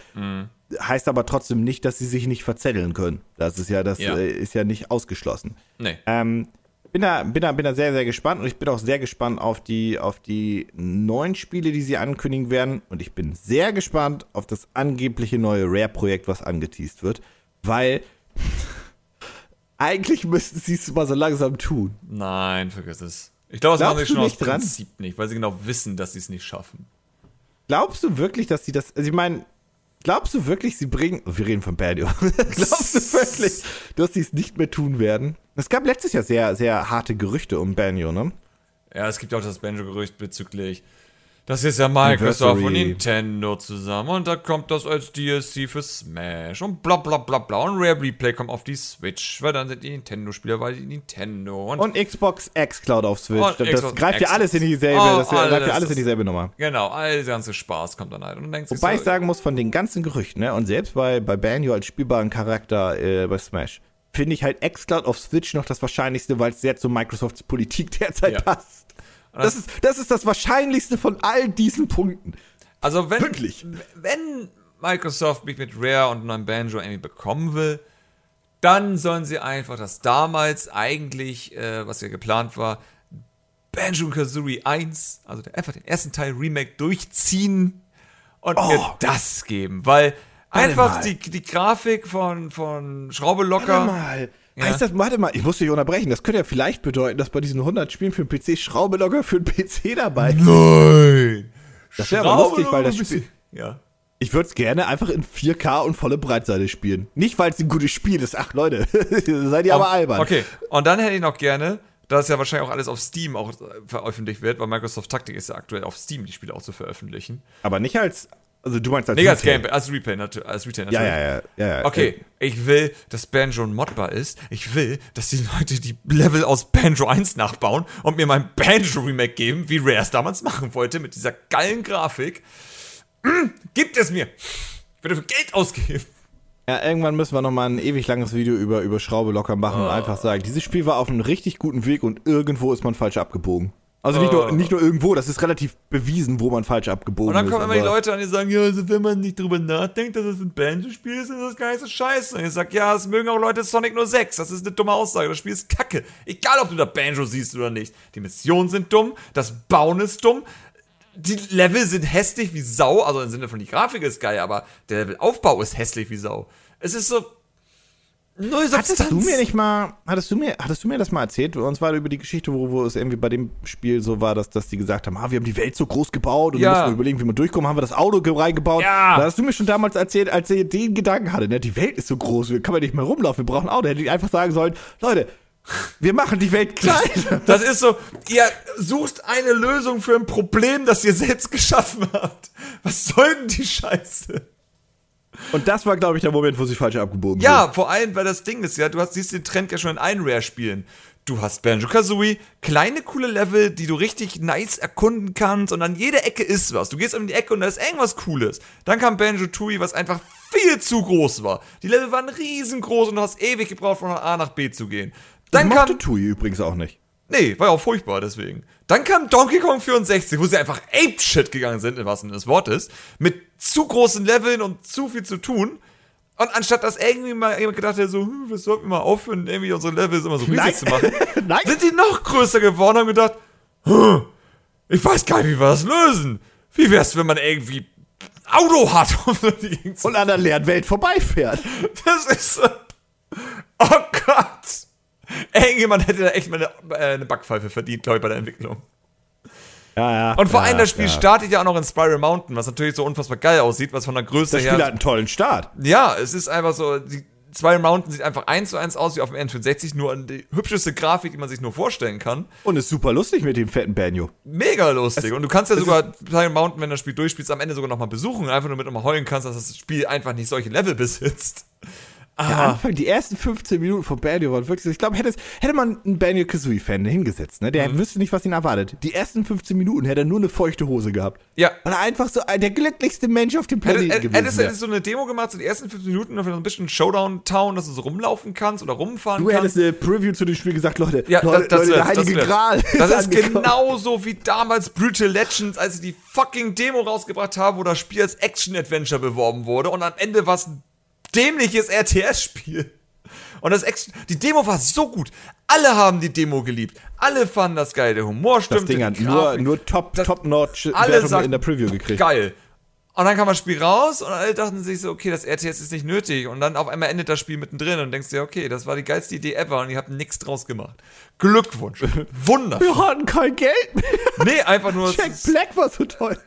Heißt aber trotzdem nicht, dass sie sich nicht verzetteln können. Das ist ja, das Ja. Äh, ist ja nicht ausgeschlossen. nee. Ähm, bin da, bin, da, bin da sehr, sehr gespannt und ich bin auch sehr gespannt auf die, auf die neuen Spiele, die sie ankündigen werden. Und ich bin sehr gespannt auf das angebliche neue Rare-Projekt, was angeteased wird, weil eigentlich müssten sie es mal so langsam tun. Nein, vergiss es. Ich glaube, das Glaubst machen sie schon aus nicht dran? Prinzip nicht, weil sie genau wissen, dass sie es nicht schaffen. Glaubst du wirklich, dass sie das, also ich meine, glaubst du wirklich, sie bringen, oh, wir reden von Bandio, glaubst du wirklich, dass sie es nicht mehr tun werden? Es gab letztes Jahr sehr, sehr harte Gerüchte um Banjo, ne? Ja, es gibt auch das Banjo-Gerücht bezüglich. Das ist ja Microsoft und. Nintendo zusammen und da kommt das als DLC für Smash und bla bla bla bla und Rare Replay kommt auf die Switch, weil dann sind die Nintendo-Spieler, weil die Nintendo und, Und Xbox X Cloud auf Switch. Das Xbox greift ja alles in dieselbe, Oh, das greift ja alles. alles in dieselbe Nummer. genau, all der ganze Spaß kommt dann halt. Und dann Wobei so, ich sagen muss, von den ganzen Gerüchten, ne, und selbst bei, bei Banjo als spielbaren Charakter äh, bei Smash, finde ich halt Xcloud auf Switch noch das Wahrscheinlichste, weil es sehr zu Microsofts Politik derzeit Ja. passt. Das ist, das ist das Wahrscheinlichste von all diesen Punkten. Also wenn, Wirklich? wenn Microsoft mich mit Rare und einem Banjo irgendwie bekommen will, dann sollen sie einfach das damals eigentlich, äh, was ja geplant war, Banjo Kazooie 1, also der, einfach den ersten Teil Remake durchziehen und Oh. mir das geben, weil einfach die, die Grafik von, von Schraube Warte locker. mal. Ja. Heißt das, warte mal, ich muss dich unterbrechen. Das könnte ja vielleicht bedeuten, dass bei diesen 100 Spielen für den PC Schraube locker für den PC dabei ist. Nein! Das wäre aber lustig, weil das Spiel. Ja. Ich würde es gerne einfach in 4K und volle Breitseite spielen. Nicht, weil es ein gutes Spiel ist. Ach, Leute, seid ihr aber albern. Okay, und dann hätte ich noch gerne, da es ja wahrscheinlich auch alles auf Steam auch äh, veröffentlicht wird, weil Microsoft Taktik ist ja aktuell auf Steam, die Spiele auch zu veröffentlichen. Aber nicht als. Also, du meinst als. Nee, als. Gameplay, als Replay, natu- als Retail Ja, natürlich. ja, ja. ja, ja. Okay, ich will, dass Banjo modbar ist. Ich will, dass die Leute die Level aus Banjo 1 nachbauen und mir mein Banjo-Remake geben, wie Rare es damals machen wollte, mit dieser geilen Grafik. Mm, gibt es mir! Ich würde für Geld ausgeben. Ja, irgendwann müssen wir nochmal ein ewig langes Video über, über Schraube locker machen und Oh. einfach sagen, dieses Spiel war auf einem richtig guten Weg und irgendwo ist man falsch abgebogen. Also nicht, Oh. nur, nicht nur irgendwo, das ist relativ bewiesen, wo man falsch abgebogen Und dann ist. kommen immer die Leute an, die sagen, ja, also wenn man nicht drüber nachdenkt, dass es ein Banjo-Spiel ist, ist das gar nicht so scheiße. Und ich sag, ja, es mögen auch Leute Sonic 06. Das ist eine dumme Aussage. Das Spiel ist kacke. Egal, ob du da Banjo siehst oder nicht. Die Missionen sind dumm, das Bauen ist dumm. Die Level sind hässlich wie Sau, also im Sinne von die Grafik ist geil, aber der Levelaufbau ist hässlich wie Sau. Es ist so. Null Substanz. Hattest du mir nicht mal, hattest du mir, hattest du mir das mal erzählt? Und zwar über die Geschichte, wo, wo es irgendwie bei dem Spiel so war, dass, dass die gesagt haben, ah, wir haben die Welt so groß gebaut und Ja. wir müssen überlegen, wie wir durchkommen, haben wir das Auto ge- reingebaut. Ja. Da hast du mir schon damals erzählt, als ihr den Gedanken hatte, ne, die Welt ist so groß, wir kann man nicht mehr rumlaufen, wir brauchen ein Auto. Hätte ich einfach sagen sollen, Leute, wir machen die Welt klein. Das ist so, ihr sucht eine Lösung für ein Problem, das ihr selbst geschaffen habt. Was soll denn die Scheiße? Und das war, glaube ich, der Moment, wo sie falsch abgebogen sind. Ja, vor allem, weil das Ding ist ja, du hast, siehst den Trend ja schon in allen Rare-Spielen. Du hast Banjo-Kazooie, kleine, coole Level, die du richtig nice erkunden kannst und an jeder Ecke ist was. Du gehst um die Ecke und da ist irgendwas Cooles. Dann kam Banjo-Tooie, was einfach viel zu groß war. Die Level waren riesengroß und du hast ewig gebraucht, von A nach B zu gehen. ich Dann mochte kam, Tui übrigens auch nicht. nee, war ja auch furchtbar deswegen. Dann kam Donkey Kong 64, wo sie einfach Ape-Shit gegangen sind, im wahrsten Sinne des Wortes, mit zu großen Leveln und zu viel zu tun. Und anstatt dass irgendwie mal jemand gedacht hätte, so, hm, wir sollten mal aufhören, irgendwie unsere Levels immer so riesig Nein. zu machen, Nein. sind die noch größer geworden und haben gedacht, hm, ich weiß gar nicht, wie wir das lösen. Wie wär's, wenn man irgendwie Auto hat, zu Und an der leeren Welt vorbeifährt. das ist so. Oh Gott! Irgendjemand hätte da echt mal eine, äh, eine Backpfeife verdient, glaube ich, bei der Entwicklung. Ja, ja. Und vor ja, allem das Spiel startet ja auch noch in Spiral Mountain, was natürlich so unfassbar geil aussieht, was von der Größe Das her. Spiel hat einen tollen Start. Ja, es ist einfach so, die Spiral Mountain sieht einfach eins zu eins aus wie auf dem N64, nur die hübscheste Grafik, die man sich nur vorstellen kann. Und ist super lustig mit dem fetten Banjo. Mega lustig. und du kannst ja sogar Spiral Mountain, wenn du das Spiel durchspielst, am Ende sogar nochmal besuchen, einfach nur mit nochmal heulen kannst, dass das Spiel einfach nicht solche Level besitzt. Der Ah, Anfang, die ersten 15 Minuten von Banjo waren wirklich so. Ich glaube, hätte, hätte man einen Banjo Kazooie-Fan hingesetzt, ne? Der Mhm. wüsste nicht, was ihn erwartet. Die ersten 15 Minuten hätte er nur eine feuchte Hose gehabt. ja. Weil er einfach so der glücklichste Mensch auf dem Planeten hättest- gewesen hättest du so eine Demo gemacht, so die ersten fünf Minuten, auf so ein bisschen Showdown-Town, dass du so rumlaufen kannst oder rumfahren Du kannst. hättest eine Preview zu dem Spiel gesagt, Leute, Ja, Leute, das, das, Leute der heilige das, Gral. das ist angekommen. genauso wie damals Brutal Legends, als sie die fucking Demo rausgebracht haben, wo das Spiel als Action-Adventure beworben wurde und am Ende war es ein dämliches RTS-Spiel. Und das Action, die Demo war so gut. Alle haben die Demo geliebt. Alle fanden das geil. Der Humor Das stimmte. Ding hat nur, nur top, Das- top-notch alle Wertungen in der Preview gekriegt. Geil. Und dann kam das Spiel raus und alle dachten sich so, okay, das RTS ist nicht nötig. Und dann auf einmal endet das Spiel mittendrin und denkst dir, okay, das war die geilste Idee ever und ihr habt nichts draus gemacht. Glückwunsch. Wundervoll. Wir hatten kein Geld mehr. Nee, einfach nur. Jack Black war so teuer.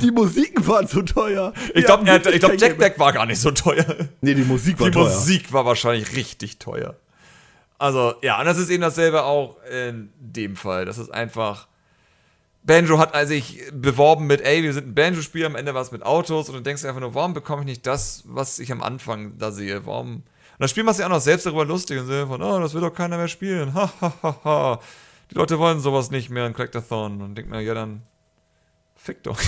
Die Musiken waren so teuer. Ich glaube, glaub, Jack. Black war gar nicht so teuer. Nee, die Musik war Die teuer. Musik war wahrscheinlich richtig teuer. Also, ja, und das ist eben dasselbe auch in dem Fall. Das ist einfach. Banjo hat also beworben mit, ey, wir sind ein Banjo-Spiel, am Ende war es mit Autos und du denkst dir einfach nur, warum bekomme ich nicht das, was ich am Anfang da sehe? Warum? Und das Spiel macht sich auch noch selbst darüber lustig und so von, oh, das will doch keiner mehr spielen. Ha, ha, ha, ha. Die Leute wollen sowas nicht mehr in Collectathon. Und denk mir, ja, dann fick doch.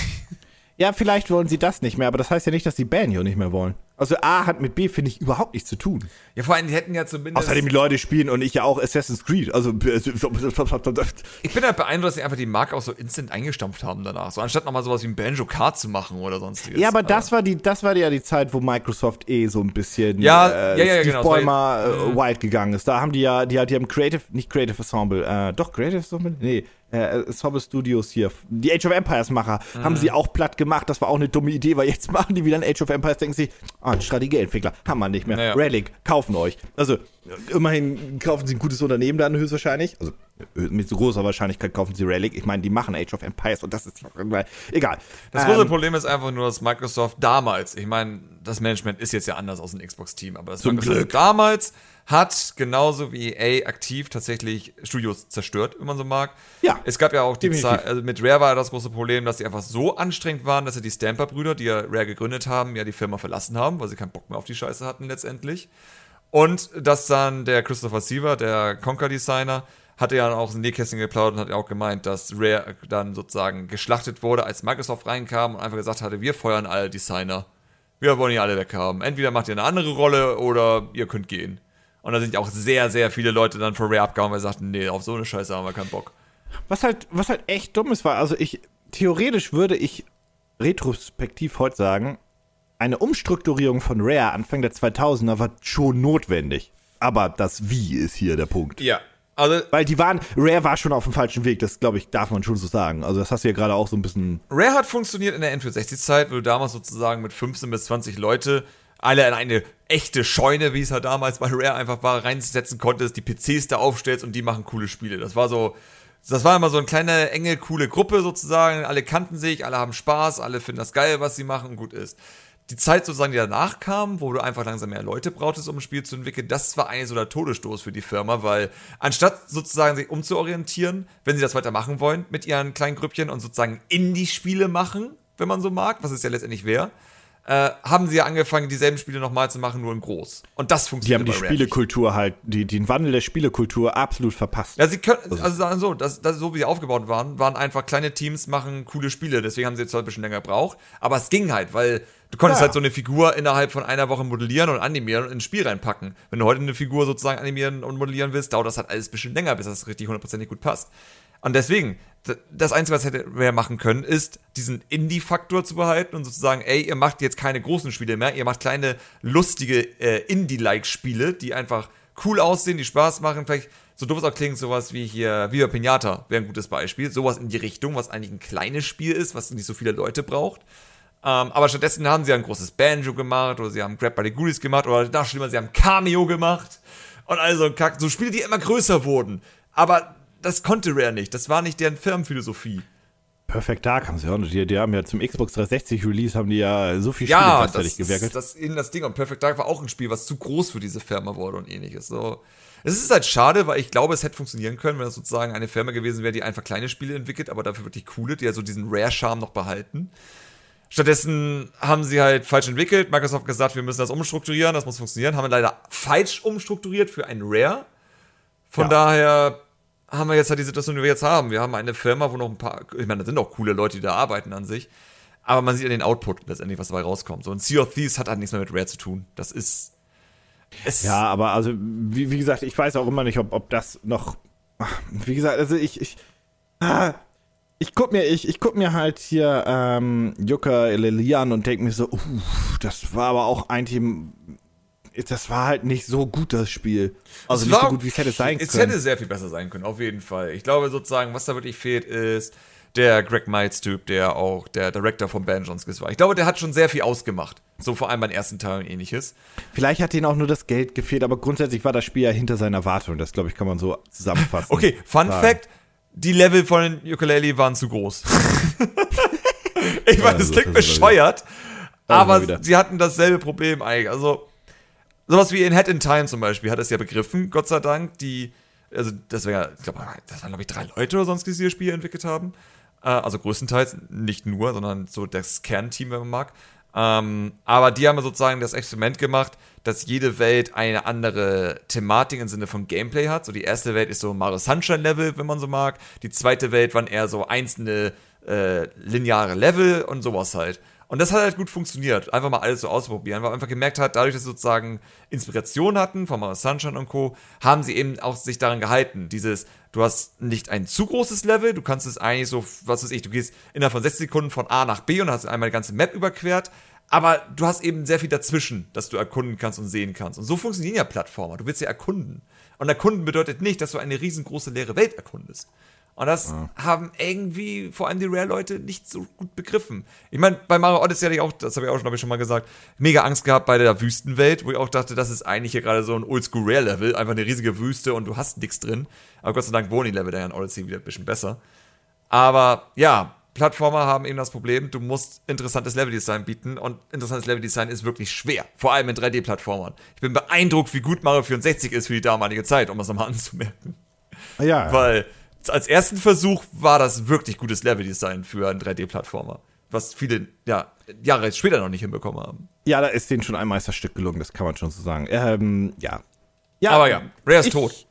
Ja, vielleicht wollen sie das nicht mehr, aber das heißt ja nicht, dass die Banjo nicht mehr wollen. Also A hat mit B, finde ich, überhaupt nichts zu tun. Ja, vor allem, die hätten ja zumindest. Außerdem die Leute spielen und ich ja auch Assassin's Creed. Also Ich bin halt beeindruckt, dass sie einfach die Marke auch so instant eingestampft haben danach. So anstatt nochmal sowas wie ein Banjo Kart zu machen oder sonstiges. Ja, aber das war die, das war ja die Zeit, wo Microsoft eh so ein bisschen Ja, äh, ja, ja, Steve genau, Ballmer äh, wide gegangen ist. Da haben die ja, die, die haben Creative, nicht Creative Ensemble, äh, doch Creative Ensemble, nee, äh, Ensemble Studios hier, die Age of Empires Macher, haben sie auch platt gemacht. Das war auch eine dumme Idee, weil jetzt machen die wieder ein Age of Empires, denken sie, ah, ein Strategieentwickler, haben wir nicht mehr. Naja. Relic, kaufen euch. Also immerhin kaufen sie ein gutes Unternehmen dann höchstwahrscheinlich. Also mit so großer Wahrscheinlichkeit kaufen sie Relic. Ich meine, die machen Age of Empires und das ist egal. Das große Ähm, Problem ist einfach nur, dass Microsoft damals, ich meine, das Management ist jetzt ja anders aus dem Xbox-Team, aber das Zum Microsoft Glück. damals hat genauso wie EA aktiv tatsächlich Studios zerstört, wenn man so mag. Ja, Es gab ja auch die. Zeit, also mit Rare war das große Problem, dass sie einfach so anstrengend waren, dass sie die Stamper-Brüder, die ja Rare gegründet haben, ja die Firma verlassen haben, weil sie keinen Bock mehr auf die Scheiße hatten letztendlich. Und dass dann der Christopher Siever, der Conker-Designer, hatte ja auch ein Nähkästchen geplaudert und hat ja auch gemeint, dass Rare dann sozusagen geschlachtet wurde, als Microsoft reinkam und einfach gesagt hatte, wir feuern alle Designer. Wir wollen die alle weghaben. Entweder macht ihr eine andere Rolle oder ihr könnt gehen. Und da sind auch sehr, sehr viele Leute dann von Rare abgehauen, weil sie sagten, nee, auf so eine Scheiße haben wir keinen Bock. Was halt, was halt echt dumm ist, war, also ich, theoretisch würde ich retrospektiv heute sagen, eine Umstrukturierung von Rare Anfang der 2000er war schon notwendig. Aber das Wie ist hier der Punkt. Ja. Also Weil die waren, Rare war schon auf dem falschen Weg, das glaube ich, darf man schon so sagen. Also das hast du ja gerade auch so ein bisschen. Rare hat funktioniert in der N64-Zeit, wo du damals sozusagen mit 15 bis 20 Leute alle in eine echte Scheune, wie es halt damals bei Rare einfach war, reinsetzen konntest, die PCs da aufstellst und die machen coole Spiele. Das war so, das war immer so eine kleine, enge, coole Gruppe sozusagen. Alle kannten sich, alle haben Spaß, alle finden das geil, was sie machen und gut ist. Die Zeit sozusagen, die danach kam, wo du einfach langsam mehr Leute brauchtest, um ein Spiel zu entwickeln, das war eigentlich so der Todesstoß für die Firma, weil anstatt sozusagen sich umzuorientieren, wenn sie das weitermachen wollen mit ihren kleinen Grüppchen und sozusagen Indie-Spiele machen, wenn man so mag, was es ja letztendlich wäre, äh, haben sie ja angefangen, dieselben Spiele nochmal zu machen, nur in groß. Und das Die funktioniert haben die Rare nicht. Spielekultur halt, die, den Wandel der Spielekultur absolut verpasst. Ja, sie können, also sagen so, das, das, so wie sie aufgebaut waren, waren einfach kleine Teams machen coole Spiele. Deswegen haben sie jetzt halt ein bisschen länger gebraucht. Aber es ging halt, weil du konntest Ja. halt so eine Figur innerhalb von einer Woche modellieren und animieren und ins Spiel reinpacken. Wenn du heute eine Figur sozusagen animieren und modellieren willst, dauert das halt alles ein bisschen länger, bis das richtig hundertprozentig gut passt. Und deswegen, das Einzige, was hätte Rare machen können, ist, diesen Indie-Faktor zu behalten und sozusagen, ey, ihr macht jetzt keine großen Spiele mehr, ihr macht kleine, lustige äh, Indie-like-Spiele, die einfach cool aussehen, die Spaß machen, vielleicht so doof es auch klingt, sowas wie hier Viva Pinata wäre ein gutes Beispiel. Sowas in die Richtung, was eigentlich ein kleines Spiel ist, was nicht so viele Leute braucht. Ähm, aber stattdessen haben sie ein großes Banjo gemacht oder sie haben Grab by the Goodies gemacht oder noch schlimmer, sie haben Cameo gemacht und also Kack, so Spiele, die immer größer wurden. Aber das konnte Rare nicht. Das war nicht deren Firmenphilosophie. Perfect Dark haben sie auch noch. Die, die haben ja zum Xbox 360 Release haben die ja so viel Spiele ja, gleichzeitig gewerkelt. Das ist das Ding. Und Perfect Dark war auch ein Spiel, was zu groß für diese Firma wurde und ähnliches. So. Es ist halt schade, weil ich glaube, es hätte funktionieren können, wenn das sozusagen eine Firma gewesen wäre, die einfach kleine Spiele entwickelt, aber dafür wirklich coole, die ja so diesen Rare-Charme noch behalten. Stattdessen haben sie halt falsch entwickelt. Microsoft gesagt, wir müssen das umstrukturieren, das muss funktionieren. Haben leider falsch umstrukturiert für ein Rare. Von ja. daher haben wir jetzt halt die Situation, die wir jetzt haben. Wir haben eine Firma, wo noch ein paar, ich meine, da sind auch coole Leute, die da arbeiten an sich. Aber man sieht ja den Output letztendlich, was dabei rauskommt. So ein Sea of Thieves hat halt nichts mehr mit Rare zu tun. Das ist. ja, aber also, wie, wie, gesagt, ich weiß auch immer nicht, ob, ob das noch. Wie gesagt, also ich. ich ah, ich guck mir, ich, ich guck mir halt hier ähm, Yucca Lilian und denke mir so, uh, das war aber auch Team das war halt nicht so gut, das Spiel. Also es nicht so gut, wie es hätte sein können. Es hätte sehr viel besser sein können, auf jeden Fall. Ich glaube sozusagen, was da wirklich fehlt, ist der Greg Miles-Typ, der auch der Director von Banjons war. Ich glaube, der hat schon sehr viel ausgemacht. So vor allem beim ersten Teil und ähnliches. Vielleicht hat ihnen auch nur das Geld gefehlt, aber grundsätzlich war das Spiel ja hinter seiner Erwartung. Das, glaube ich, kann man so zusammenfassen. okay, Fun sagen. Fact: Die Level von Ukulele waren zu groß. ich meine, das klingt bescheuert, aber sie hatten dasselbe Problem eigentlich. Also, sowas wie in Head in Time zum Beispiel hat es ja begriffen, Gott sei Dank, die, also das wäre, ich glaube, das waren glaube ich drei Leute oder sonst, die dieses Spiel entwickelt haben. Äh, also größtenteils, nicht nur, sondern so das Kernteam, wenn man mag. Ähm, aber die haben sozusagen das Experiment gemacht, dass jede Welt eine andere Thematik im Sinne von Gameplay hat. So die erste Welt ist so Mario Sunshine Level, wenn man so mag. Die zweite Welt waren eher so einzelne äh, lineare Level und sowas halt. Und das hat halt gut funktioniert. Einfach mal alles so ausprobieren, weil man einfach gemerkt hat, dadurch, dass sie sozusagen Inspiration hatten von Mario Sunshine und Co., haben sie eben auch sich daran gehalten. Dieses, du hast nicht ein zu großes Level, du kannst es eigentlich so, was weiß ich, du gehst innerhalb von 60 Sekunden von A nach B und hast einmal die ganze Map überquert. Aber du hast eben sehr viel dazwischen, dass du erkunden kannst und sehen kannst. Und so funktionieren ja Plattformer. Du willst ja erkunden. Und erkunden bedeutet nicht, dass du eine riesengroße leere Welt erkundest. Und das ja. haben irgendwie vor allem die Rare-Leute nicht so gut begriffen. Ich meine, bei Mario Odyssey hatte ich auch, das habe ich auch schon, ich, schon mal gesagt, mega Angst gehabt bei der Wüstenwelt, wo ich auch dachte, das ist eigentlich hier gerade so ein Oldschool-Rare-Level, einfach eine riesige Wüste und du hast nichts drin. Aber Gott sei Dank wohnen die Level da in Odyssey wieder ein bisschen besser. Aber ja, Plattformer haben eben das Problem, du musst interessantes Leveldesign bieten und interessantes Leveldesign ist wirklich schwer. Vor allem in 3D-Plattformern. Ich bin beeindruckt, wie gut Mario 64 ist für die damalige Zeit, um das nochmal anzumerken. Ja. Weil als ersten Versuch war das wirklich gutes Leveldesign für einen 3D-Plattformer. Was viele ja, Jahre später noch nicht hinbekommen haben. Ja, da ist denen schon ein Meisterstück gelungen, das kann man schon so sagen. Ähm, ja. ja. Aber ja, Rare ist ich, tot.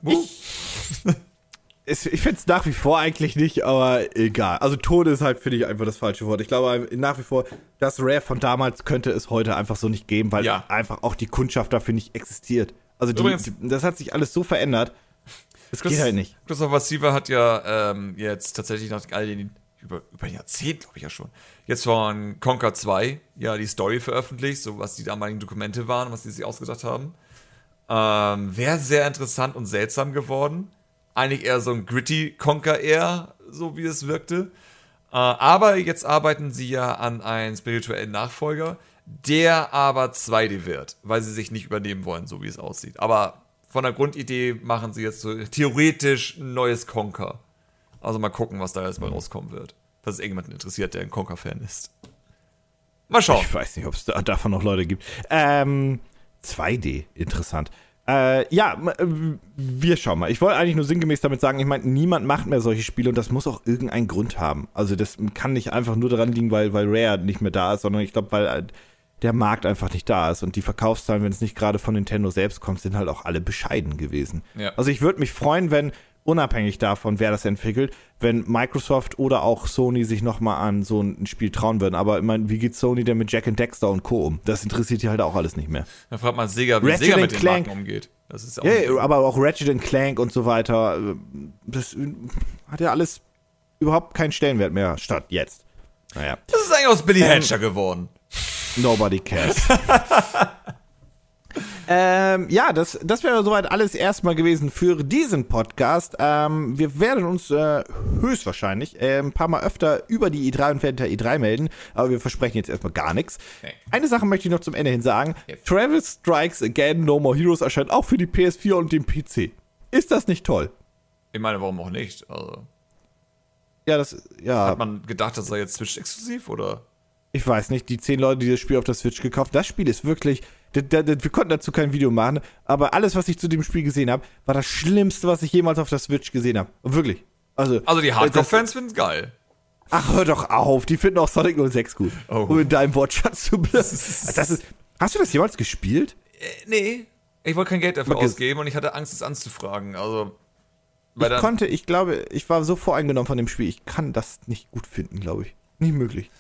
Ich, ich finde es nach wie vor eigentlich nicht, aber egal. Also tot ist halt, finde ich, einfach das falsche Wort. Ich glaube nach wie vor, das Rare von damals könnte es heute einfach so nicht geben, weil ja. einfach auch die Kundschaft dafür nicht existiert. Also die, die, das hat sich alles so verändert. Das Chris, geht halt nicht. Christopher Siever hat ja ähm, jetzt tatsächlich nach all den, über, über ein Jahrzehnt, glaube ich ja schon, jetzt von Conquer 2 ja die Story veröffentlicht, so was die damaligen Dokumente waren, was die sich ausgedacht haben. Ähm, Wäre sehr interessant und seltsam geworden. Eigentlich eher so ein gritty Conquer eher, so wie es wirkte. Äh, aber jetzt arbeiten sie ja an einen spirituellen Nachfolger, der aber 2D wird, weil sie sich nicht übernehmen wollen, so wie es aussieht. Aber von der Grundidee machen sie jetzt so theoretisch ein neues Conker. Also mal gucken, was da jetzt mal rauskommen wird. Dass es irgendjemanden interessiert, der ein Conker-Fan ist. Mal schauen. Ich weiß nicht, ob es da, davon noch Leute gibt. Ähm, 2D, interessant. Äh, ja, äh, wir schauen mal. Ich wollte eigentlich nur sinngemäß damit sagen, ich meine, niemand macht mehr solche Spiele und das muss auch irgendeinen Grund haben. Also das kann nicht einfach nur daran liegen, weil, weil Rare nicht mehr da ist, sondern ich glaube, weil äh, der Markt einfach nicht da ist. Und die Verkaufszahlen, wenn es nicht gerade von Nintendo selbst kommt, sind halt auch alle bescheiden gewesen. Ja. Also ich würde mich freuen, wenn, unabhängig davon, wer das entwickelt, wenn Microsoft oder auch Sony sich nochmal an so ein Spiel trauen würden. Aber ich meine, wie geht Sony denn mit Jack and Dexter und Co. um? Das interessiert die halt auch alles nicht mehr. Da fragt man Sega, wie Ratchet Sega mit Clank, den Marken umgeht. Das ist ja, ja aber auch Ratchet Clank und so weiter. Das hat ja alles überhaupt keinen Stellenwert mehr statt jetzt. Naja. Das ist eigentlich aus Billy ähm, Hatcher geworden. Nobody cares. ähm, ja, das, das wäre soweit alles erstmal gewesen für diesen Podcast. Ähm, wir werden uns äh, höchstwahrscheinlich äh, ein paar Mal öfter über die E3 und während der E3 melden, aber wir versprechen jetzt erstmal gar nichts. Nee. Eine Sache möchte ich noch zum Ende hin sagen. Jetzt. Travis Strikes Again No More Heroes erscheint auch für die PS4 und den PC. Ist das nicht toll? Ich meine, warum auch nicht? Also, Ja, das, ja. hat man gedacht, das sei jetzt Switch-exklusiv oder? Ich weiß nicht, die zehn Leute, die das Spiel auf der Switch gekauft das Spiel ist wirklich, wir konnten dazu kein Video machen, aber alles, was ich zu dem Spiel gesehen habe, war das Schlimmste, was ich jemals auf der Switch gesehen habe. Wirklich. Also, Also die das- Hardcore-Fans finden es geil. Ach, hör doch auf, die finden auch Sonic 06 gut. Oh. Um in deinem Wortschatz zu bleiben. Das ist, hast du das jemals gespielt? Äh, nee. Ich wollte kein Geld dafür Okay. ausgeben und ich hatte Angst, es anzufragen. Also. Ich konnte, ich glaube, ich war so voreingenommen von dem Spiel, ich kann das nicht gut finden, glaube ich. Nicht möglich.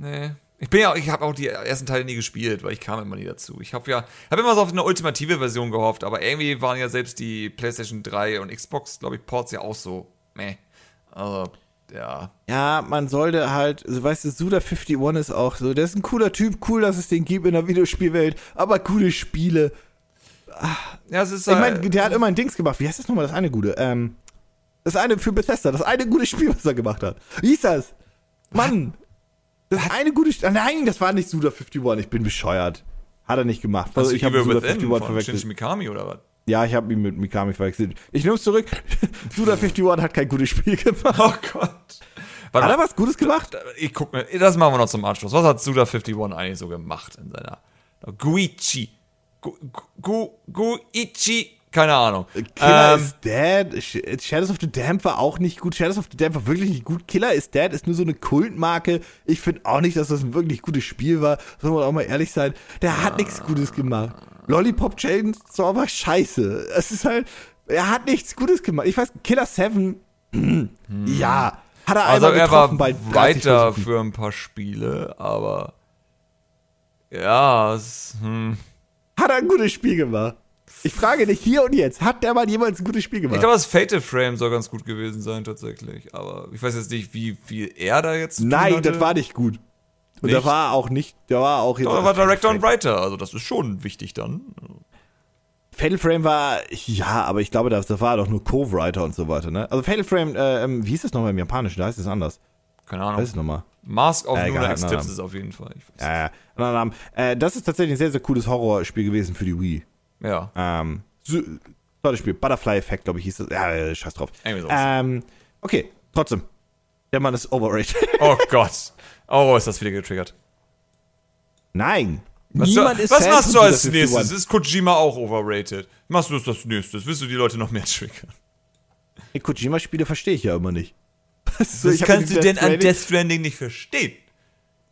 Nee. Ich bin ja, ich habe auch die ersten Teile nie gespielt, weil ich kam immer nie dazu. Ich habe ja, habe immer so auf eine ultimative Version gehofft, aber irgendwie waren ja selbst die PlayStation 3 und Xbox, glaube ich, Ports ja auch so, meh. Also, ja. Ja, man sollte halt, so weißt du, Suda51 ist auch so, der ist ein cooler Typ, cool, dass es den gibt in der Videospielwelt, aber coole Spiele. Ja, es ist Ich halt, meine, der hat immer ein Dings gemacht. Wie heißt das nochmal, das eine gute? Ähm, das eine für Bethesda, das eine gute Spiel, was er gemacht hat. Wie hieß das? Mann! Das eine gute Spiel. Nein, das war nicht Suda51, ich bin bescheuert. Hat er nicht gemacht. also ich habe Suda51 von verwechselt. Shinji Mikami oder was? Ja, ich habe ihn mit Mikami verwechselt. Ich nehme es zurück. Suda51 hat kein gutes Spiel gemacht. Oh Gott. Hat Warte, er was Gutes gemacht? ich guck mir, das machen wir noch zum Anschluss. Was hat Suda51 eigentlich so gemacht in seiner Guichi? Gu, Gu, Guichi? Keine Ahnung. Killer Ähm, is Dead. Sh- Shadows of the Damp war auch nicht gut. Shadows of the Damp war wirklich nicht gut. Killer is Dead ist nur so eine Kultmarke. Ich finde auch nicht, dass das ein wirklich gutes Spiel war. Soll man auch mal ehrlich sein. Der hat nichts Gutes gemacht. Lollipop Chainsaw war scheiße. Es ist halt, er hat nichts Gutes gemacht. Ich weiß, Killer 7, ja. Hat er Also einmal er war getroffen bei 30 weiter Versuchen. für ein paar Spiele, aber ja, es, hm. Hat er ein gutes Spiel gemacht? Ich frage dich hier und jetzt, hat der mal jemals ein gutes Spiel ich gemacht? glaube, das Fatal Frame soll ganz gut gewesen sein tatsächlich, aber ich weiß jetzt nicht, wie viel er da jetzt Nein, das war nicht gut. Und Nicht? der war auch nicht, der war auch jetzt. Er war Director und Writer, also das ist schon wichtig dann. Fatal Frame war, ja, aber ich glaube, das, das war doch nur Co-Writer und so weiter, ne? Also Fatal Frame, äh, ähm, wie hieß das nochmal im Japanischen? Da heißt es anders. Keine Ahnung. ist es nochmal? Mask of Äh, Eclipse nein, ist auf jeden Fall. Ich weiß. Ja, ja. Äh, das ist tatsächlich ein sehr, sehr cooles Horrorspiel gewesen für die Wii. Ja. Ähm, so, tolles Spiel. Butterfly Effect, glaube ich, hieß das. Ja, äh, scheiß drauf. Irgendwie sowas. Ähm, okay, trotzdem. Der Mann ist overrated. Oh Gott. Oh, ist das wieder getriggert. Nein. Was, Niemand du, ist was machst du als nächstes? 51. Ist Kojima auch overrated? Machst du das als nächstes? Willst du die Leute noch mehr triggern? Die Kojima-Spiele verstehe ich ja immer nicht. So, Was hab kannst du denn Death an Death Stranding nicht verstehen?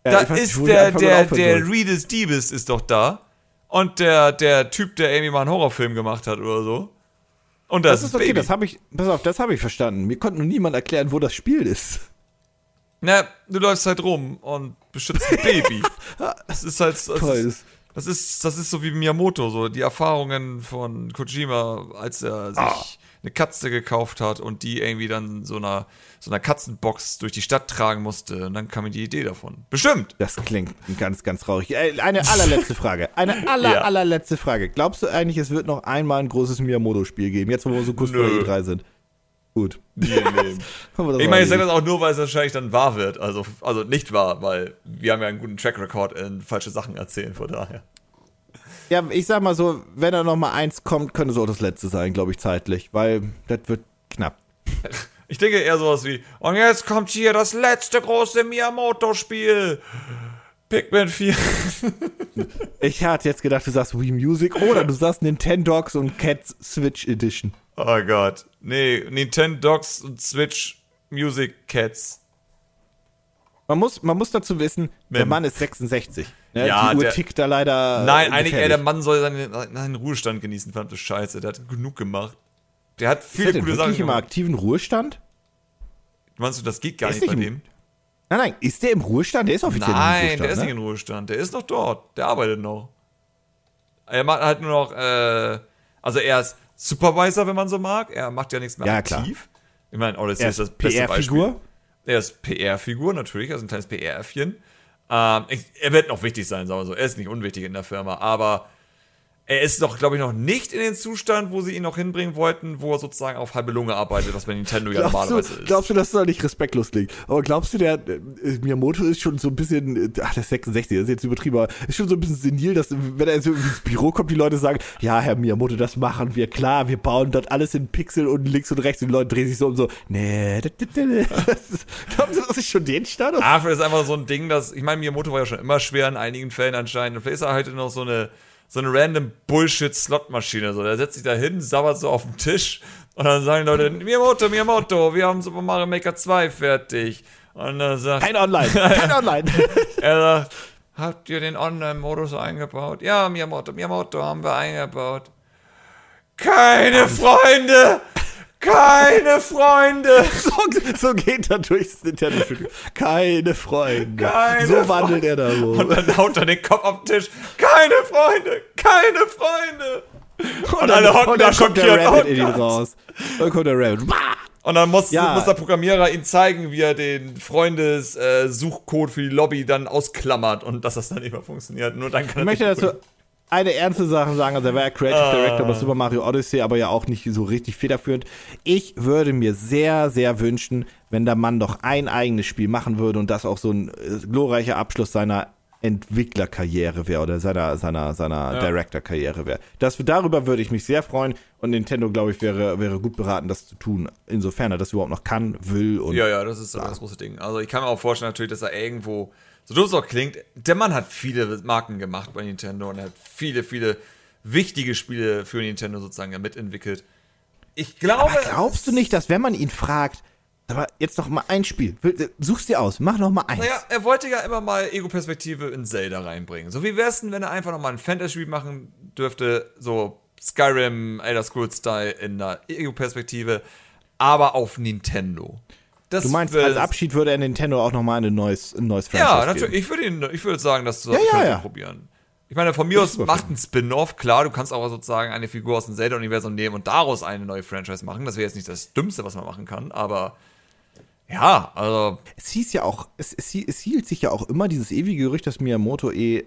Ja, da ist der, der, der sollen. Reedus Diebes ist doch da. Und der, der Typ, der irgendwie mal einen Horrorfilm gemacht hat oder so. Und das, Das ist okay, Baby. das habe ich, pass auf, das habe ich verstanden. Mir konnte nur niemand erklären, wo das Spiel ist. Na, du läufst halt rum und beschützt ein Baby. Das ist halt, das ist, das ist, das ist so wie Miyamoto, so die Erfahrungen von Kojima, als er sich Ah. Eine Katze gekauft hat und die irgendwie dann so einer, so einer Katzenbox durch die Stadt tragen musste. Und dann kam ihm die Idee davon. Bestimmt. Das klingt ganz, ganz traurig. Äh, Eine allerletzte Frage. Eine aller, Ja. allerletzte Frage. Glaubst du eigentlich, es wird noch einmal ein großes Miyamoto-Spiel geben, jetzt wo wir so kurz vor Nö. E3 sind? Gut. Wir das Ich meine, ich sage das auch nur, weil es wahrscheinlich dann wahr wird. Also, also nicht wahr, weil wir haben ja einen guten Track Record in falsche Sachen erzählen, von daher. Ja, ich sag mal so, wenn da noch mal eins kommt, könnte es auch das letzte sein, glaube ich, zeitlich, weil das wird knapp. Ich denke eher sowas wie, und jetzt kommt hier das letzte große Miyamoto-Spiel. Pikmin 4. Ich hatte jetzt gedacht, du sagst Wii Music oder du sagst Nintendogs und Cats Switch Edition. Oh Gott. Nee, Nintendo Dogs und Switch Music Cats. Man muss, man muss dazu wissen, der Mem. Mann ist 66. Ne? Ja, Die Uhr der- tickt da leider. Nein, eigentlich eher gefährlich. der Mann soll seinen, seinen Ruhestand genießen, verdammte Scheiße. Der hat genug gemacht. Der hat Ist viele er gute Sachen wirklich im gemacht. aktiven Ruhestand? Meinst du, das geht gar ist nicht bei im- dem? Nein, nein, ist der im Ruhestand? Der ist offiziell im Nein, Ruhestand. der ist ne? nicht in Ruhestand. Der ist noch dort. Der arbeitet noch. Er macht halt nur noch, äh, also er ist Supervisor, wenn man so mag. Er macht ja nichts mehr Ja, aktiv. Ich meine, Odyssey Er ist ist das beste Beispiel. PR-Figur. Er ist PR-Figur, natürlich, also ein kleines PR-Äffchen. Ähm, er wird noch wichtig sein, sagen wir so. Er ist nicht unwichtig in der Firma, aber er ist doch, glaube ich, noch nicht in den Zustand, wo sie ihn noch hinbringen wollten, wo er sozusagen auf halbe Lunge arbeitet, was bei Nintendo ja normalerweise du, ist. glaubst du, dass das nicht respektlos klingt? Aber glaubst du, der äh, Miyamoto ist schon so ein bisschen, ach, der ist 66, das ist jetzt übertrieben, aber ist schon so ein bisschen senil, dass wenn er so ins Büro kommt, die Leute sagen, ja, Herr Miyamoto, das machen wir, klar, wir bauen dort alles in Pixel und links und rechts und die Leute drehen sich so um so, nee, das, das, das, das glaubst du, das ist schon den Status? Ah, vielleicht ist einfach so ein Ding, dass, ich meine, Miyamoto war ja schon immer schwer in einigen Fällen anscheinend. Und vielleicht ist er heute noch so eine, so eine random Bullshit-Slot-Maschine. So, der setzt sich da hin, sabbert so auf den Tisch und dann sagen die Leute, Miyamoto, Miyamoto, wir haben Super Mario Maker 2 fertig. Und dann sagt Kein Online, kein Online. er sagt, habt ihr den Online-Modus eingebaut? Ja, Miyamoto, Miyamoto haben wir eingebaut. Keine Freunde! Keine Freunde! so, so geht er durchs Nintendo-Studio. Keine Freunde. Keine so wandelt er da rum. Und dann haut er den Kopf auf den Tisch. Keine Freunde! Keine Freunde! Und, alle hocken und da dann kommt der schockiert. Rabbit Oh in ihn raus. Dann kommt der Rabbit. Und dann muss, Ja. muss der Programmierer ihm zeigen, wie er den Freundes-Suchcode für die Lobby dann ausklammert und dass das dann nicht mehr funktioniert. Nur dann kann Ich möchte er dazu eine ernste Sache sagen. Also, er war ja Creative Ah. Director bei Super Mario Odyssey, aber ja auch nicht so richtig federführend. Ich würde mir sehr, sehr wünschen, wenn der Mann doch ein eigenes Spiel machen würde und das auch so ein äh, glorreicher Abschluss seiner Entwicklerkarriere wäre oder seiner, seiner, seiner Ja. Director-Karriere wäre. Das, darüber würde ich mich sehr freuen und Nintendo, glaube ich, wäre, wäre gut beraten, das zu tun, insofern er das überhaupt noch kann, will und Ja, ja, das ist aber das große Ding. Also ich kann mir auch vorstellen natürlich, dass er irgendwo, so doof es auch klingt, der Mann hat viele Marken gemacht bei Nintendo und er hat viele, viele wichtige Spiele für Nintendo sozusagen mitentwickelt. Ich glaube. Aber glaubst du nicht, dass wenn man ihn fragt, aber jetzt noch mal ein Spiel, such's dir aus, mach noch mal eins. Naja, er wollte ja immer mal Ego-Perspektive in Zelda reinbringen. So wie wär's denn, wenn er einfach nochmal ein Fantasy-Spiel machen dürfte, so Skyrim, Elder Scrolls-Style in der Ego-Perspektive, aber auf Nintendo. Das Du meinst, als Abschied würde er Nintendo auch noch mal ein neues, ein neues Ja, Franchise natürlich. geben. Ich würde ihn, ich würde sagen, dass du Ja, das ja, könnte ja. probieren. Ich meine, von mir aus macht ein Spin-off, klar, du kannst auch sozusagen eine Figur aus dem Zelda-Universum nehmen und daraus eine neue Franchise machen. Das wäre jetzt nicht das Dümmste, was man machen kann, aber ja, also Es hieß ja auch, es, es, es hielt sich ja auch immer dieses ewige Gerücht, dass Miyamoto eh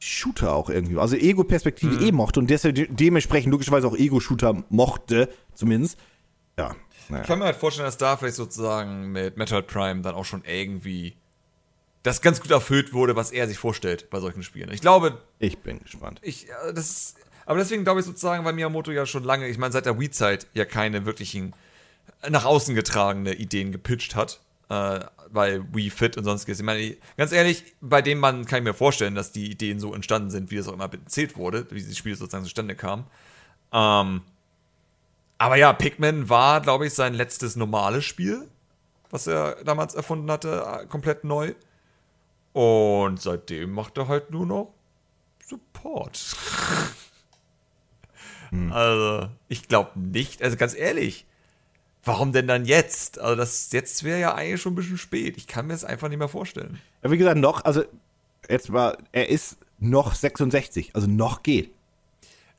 Shooter auch irgendwie, also Ego-Perspektive Mhm. eh mochte und deshalb de dementsprechend logischerweise auch Ego-Shooter mochte, zumindest. Ja, naja. Ich kann mir halt vorstellen, dass da vielleicht sozusagen mit Metroid Prime dann auch schon irgendwie das ganz gut erfüllt wurde, was er sich vorstellt bei solchen Spielen. Ich glaube, Ich bin gespannt. ich, äh, das, aber deswegen glaube ich sozusagen, weil Miyamoto ja schon lange, ich meine, seit der Wii-Zeit ja keine wirklichen nach außen getragene Ideen gepitcht hat, äh, weil Wii Fit und sonstiges. Ich meine, ganz ehrlich, bei dem Mann kann ich mir vorstellen, dass die Ideen so entstanden sind, wie es auch immer erzählt wurde, wie dieses Spiel sozusagen zustande kam. Ähm, aber ja, Pikmin war, glaube ich, sein letztes normales Spiel, was er damals erfunden hatte, äh, komplett neu. Und seitdem macht er halt nur noch Support. Also, ich glaube nicht, also ganz ehrlich, warum denn dann jetzt? Also, das jetzt wäre ja eigentlich schon ein bisschen spät. Ich kann mir das einfach nicht mehr vorstellen. Ja, wie gesagt, noch, also jetzt mal, er ist noch 66, also noch geht.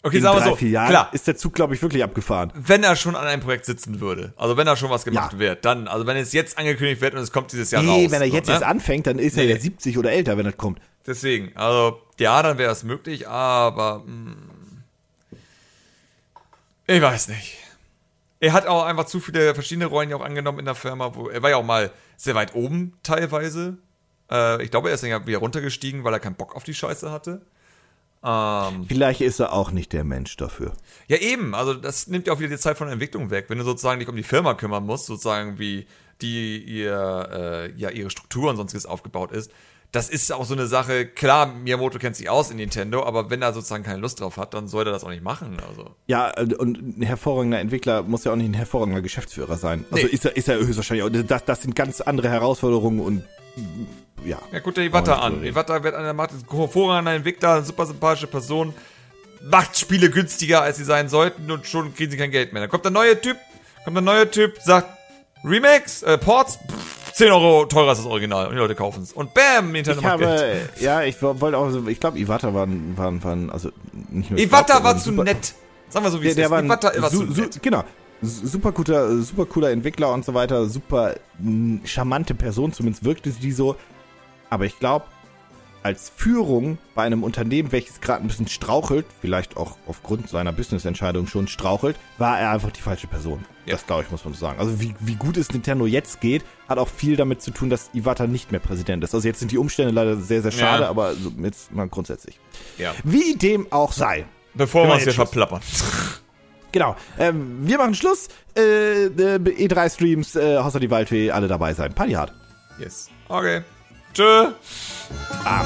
Okay, In sagen wir drei, so, vier Jahren klar, ist der Zug, glaube ich, wirklich abgefahren. wenn er schon an einem Projekt sitzen würde, also wenn da schon was gemacht Ja. wird, dann, also wenn es jetzt angekündigt wird und es kommt dieses Jahr Nee, raus. wenn er so, jetzt ne? erst anfängt, dann ist Nee, er ja nee. 70 oder älter, wenn das kommt. Deswegen, also ja, dann wäre es möglich, aber mh, ich weiß nicht. Er hat auch einfach zu viele verschiedene Rollen ja auch angenommen in der Firma, wo er war ja auch mal sehr weit oben teilweise. Äh, ich glaube, er ist dann ja wieder runtergestiegen, weil er keinen Bock auf die Scheiße hatte. Ähm, Vielleicht ist er auch nicht der Mensch dafür. ja, eben. Also, das nimmt ja auch wieder die Zeit von der Entwicklung weg. Wenn du sozusagen dich um die Firma kümmern musst, sozusagen wie die ihr, äh, ja, ihre Struktur und sonstiges aufgebaut ist. Das ist auch so eine Sache. Klar, Miyamoto kennt sich aus in Nintendo, aber wenn er sozusagen keine Lust drauf hat, dann soll er das auch nicht machen. Also. Ja, äh, und ein hervorragender Entwickler muss ja auch nicht ein hervorragender Geschäftsführer sein. Also Nee. ist er, ist er höchstwahrscheinlich auch. Das, das sind ganz andere Herausforderungen und ja. Ja, guck dir Iwata an. Iwata wird einer macht ist ein hervorragender Entwickler, eine super sympathische Person, macht Spiele günstiger, als sie sein sollten und schon kriegen sie kein Geld mehr. Dann kommt der neue Typ, kommt der neue Typ, sagt Remakes, äh, Ports, pff, 10 Euro teurer als das Original und die Leute kaufen es. Und bam, Nintendo Ich macht Geld. habe, ja, ich wo- wollte auch, so- ich glaube, Iwata war, ein- war, war, also nicht nur. Iwata glaub, war zu nett. Sagen wir so, wie Der, es der ist. war Iwata war zu nett. genau. Su- Super guter, super cooler Entwickler und so weiter, super mm, charmante Person, zumindest wirkte sie so. Aber ich glaube, als Führung bei einem Unternehmen, welches gerade ein bisschen strauchelt, vielleicht auch aufgrund seiner Business-Entscheidung schon strauchelt, war er einfach die falsche Person. Ja. Das glaube ich, muss man so sagen. Also wie, wie gut es Nintendo jetzt geht, hat auch viel damit zu tun, dass Iwata nicht mehr Präsident ist. Also jetzt sind die Umstände leider sehr, sehr schade, Ja. aber jetzt mal grundsätzlich. Ja. Wie dem auch sei. Bevor Wir uns hier verplappern. Genau. Ähm, wir machen Schluss. Äh, äh, E3-Streams, äh, Hossa die Waldfee, alle dabei sein. Party hard. Yes. Okay. Tschö. Ah.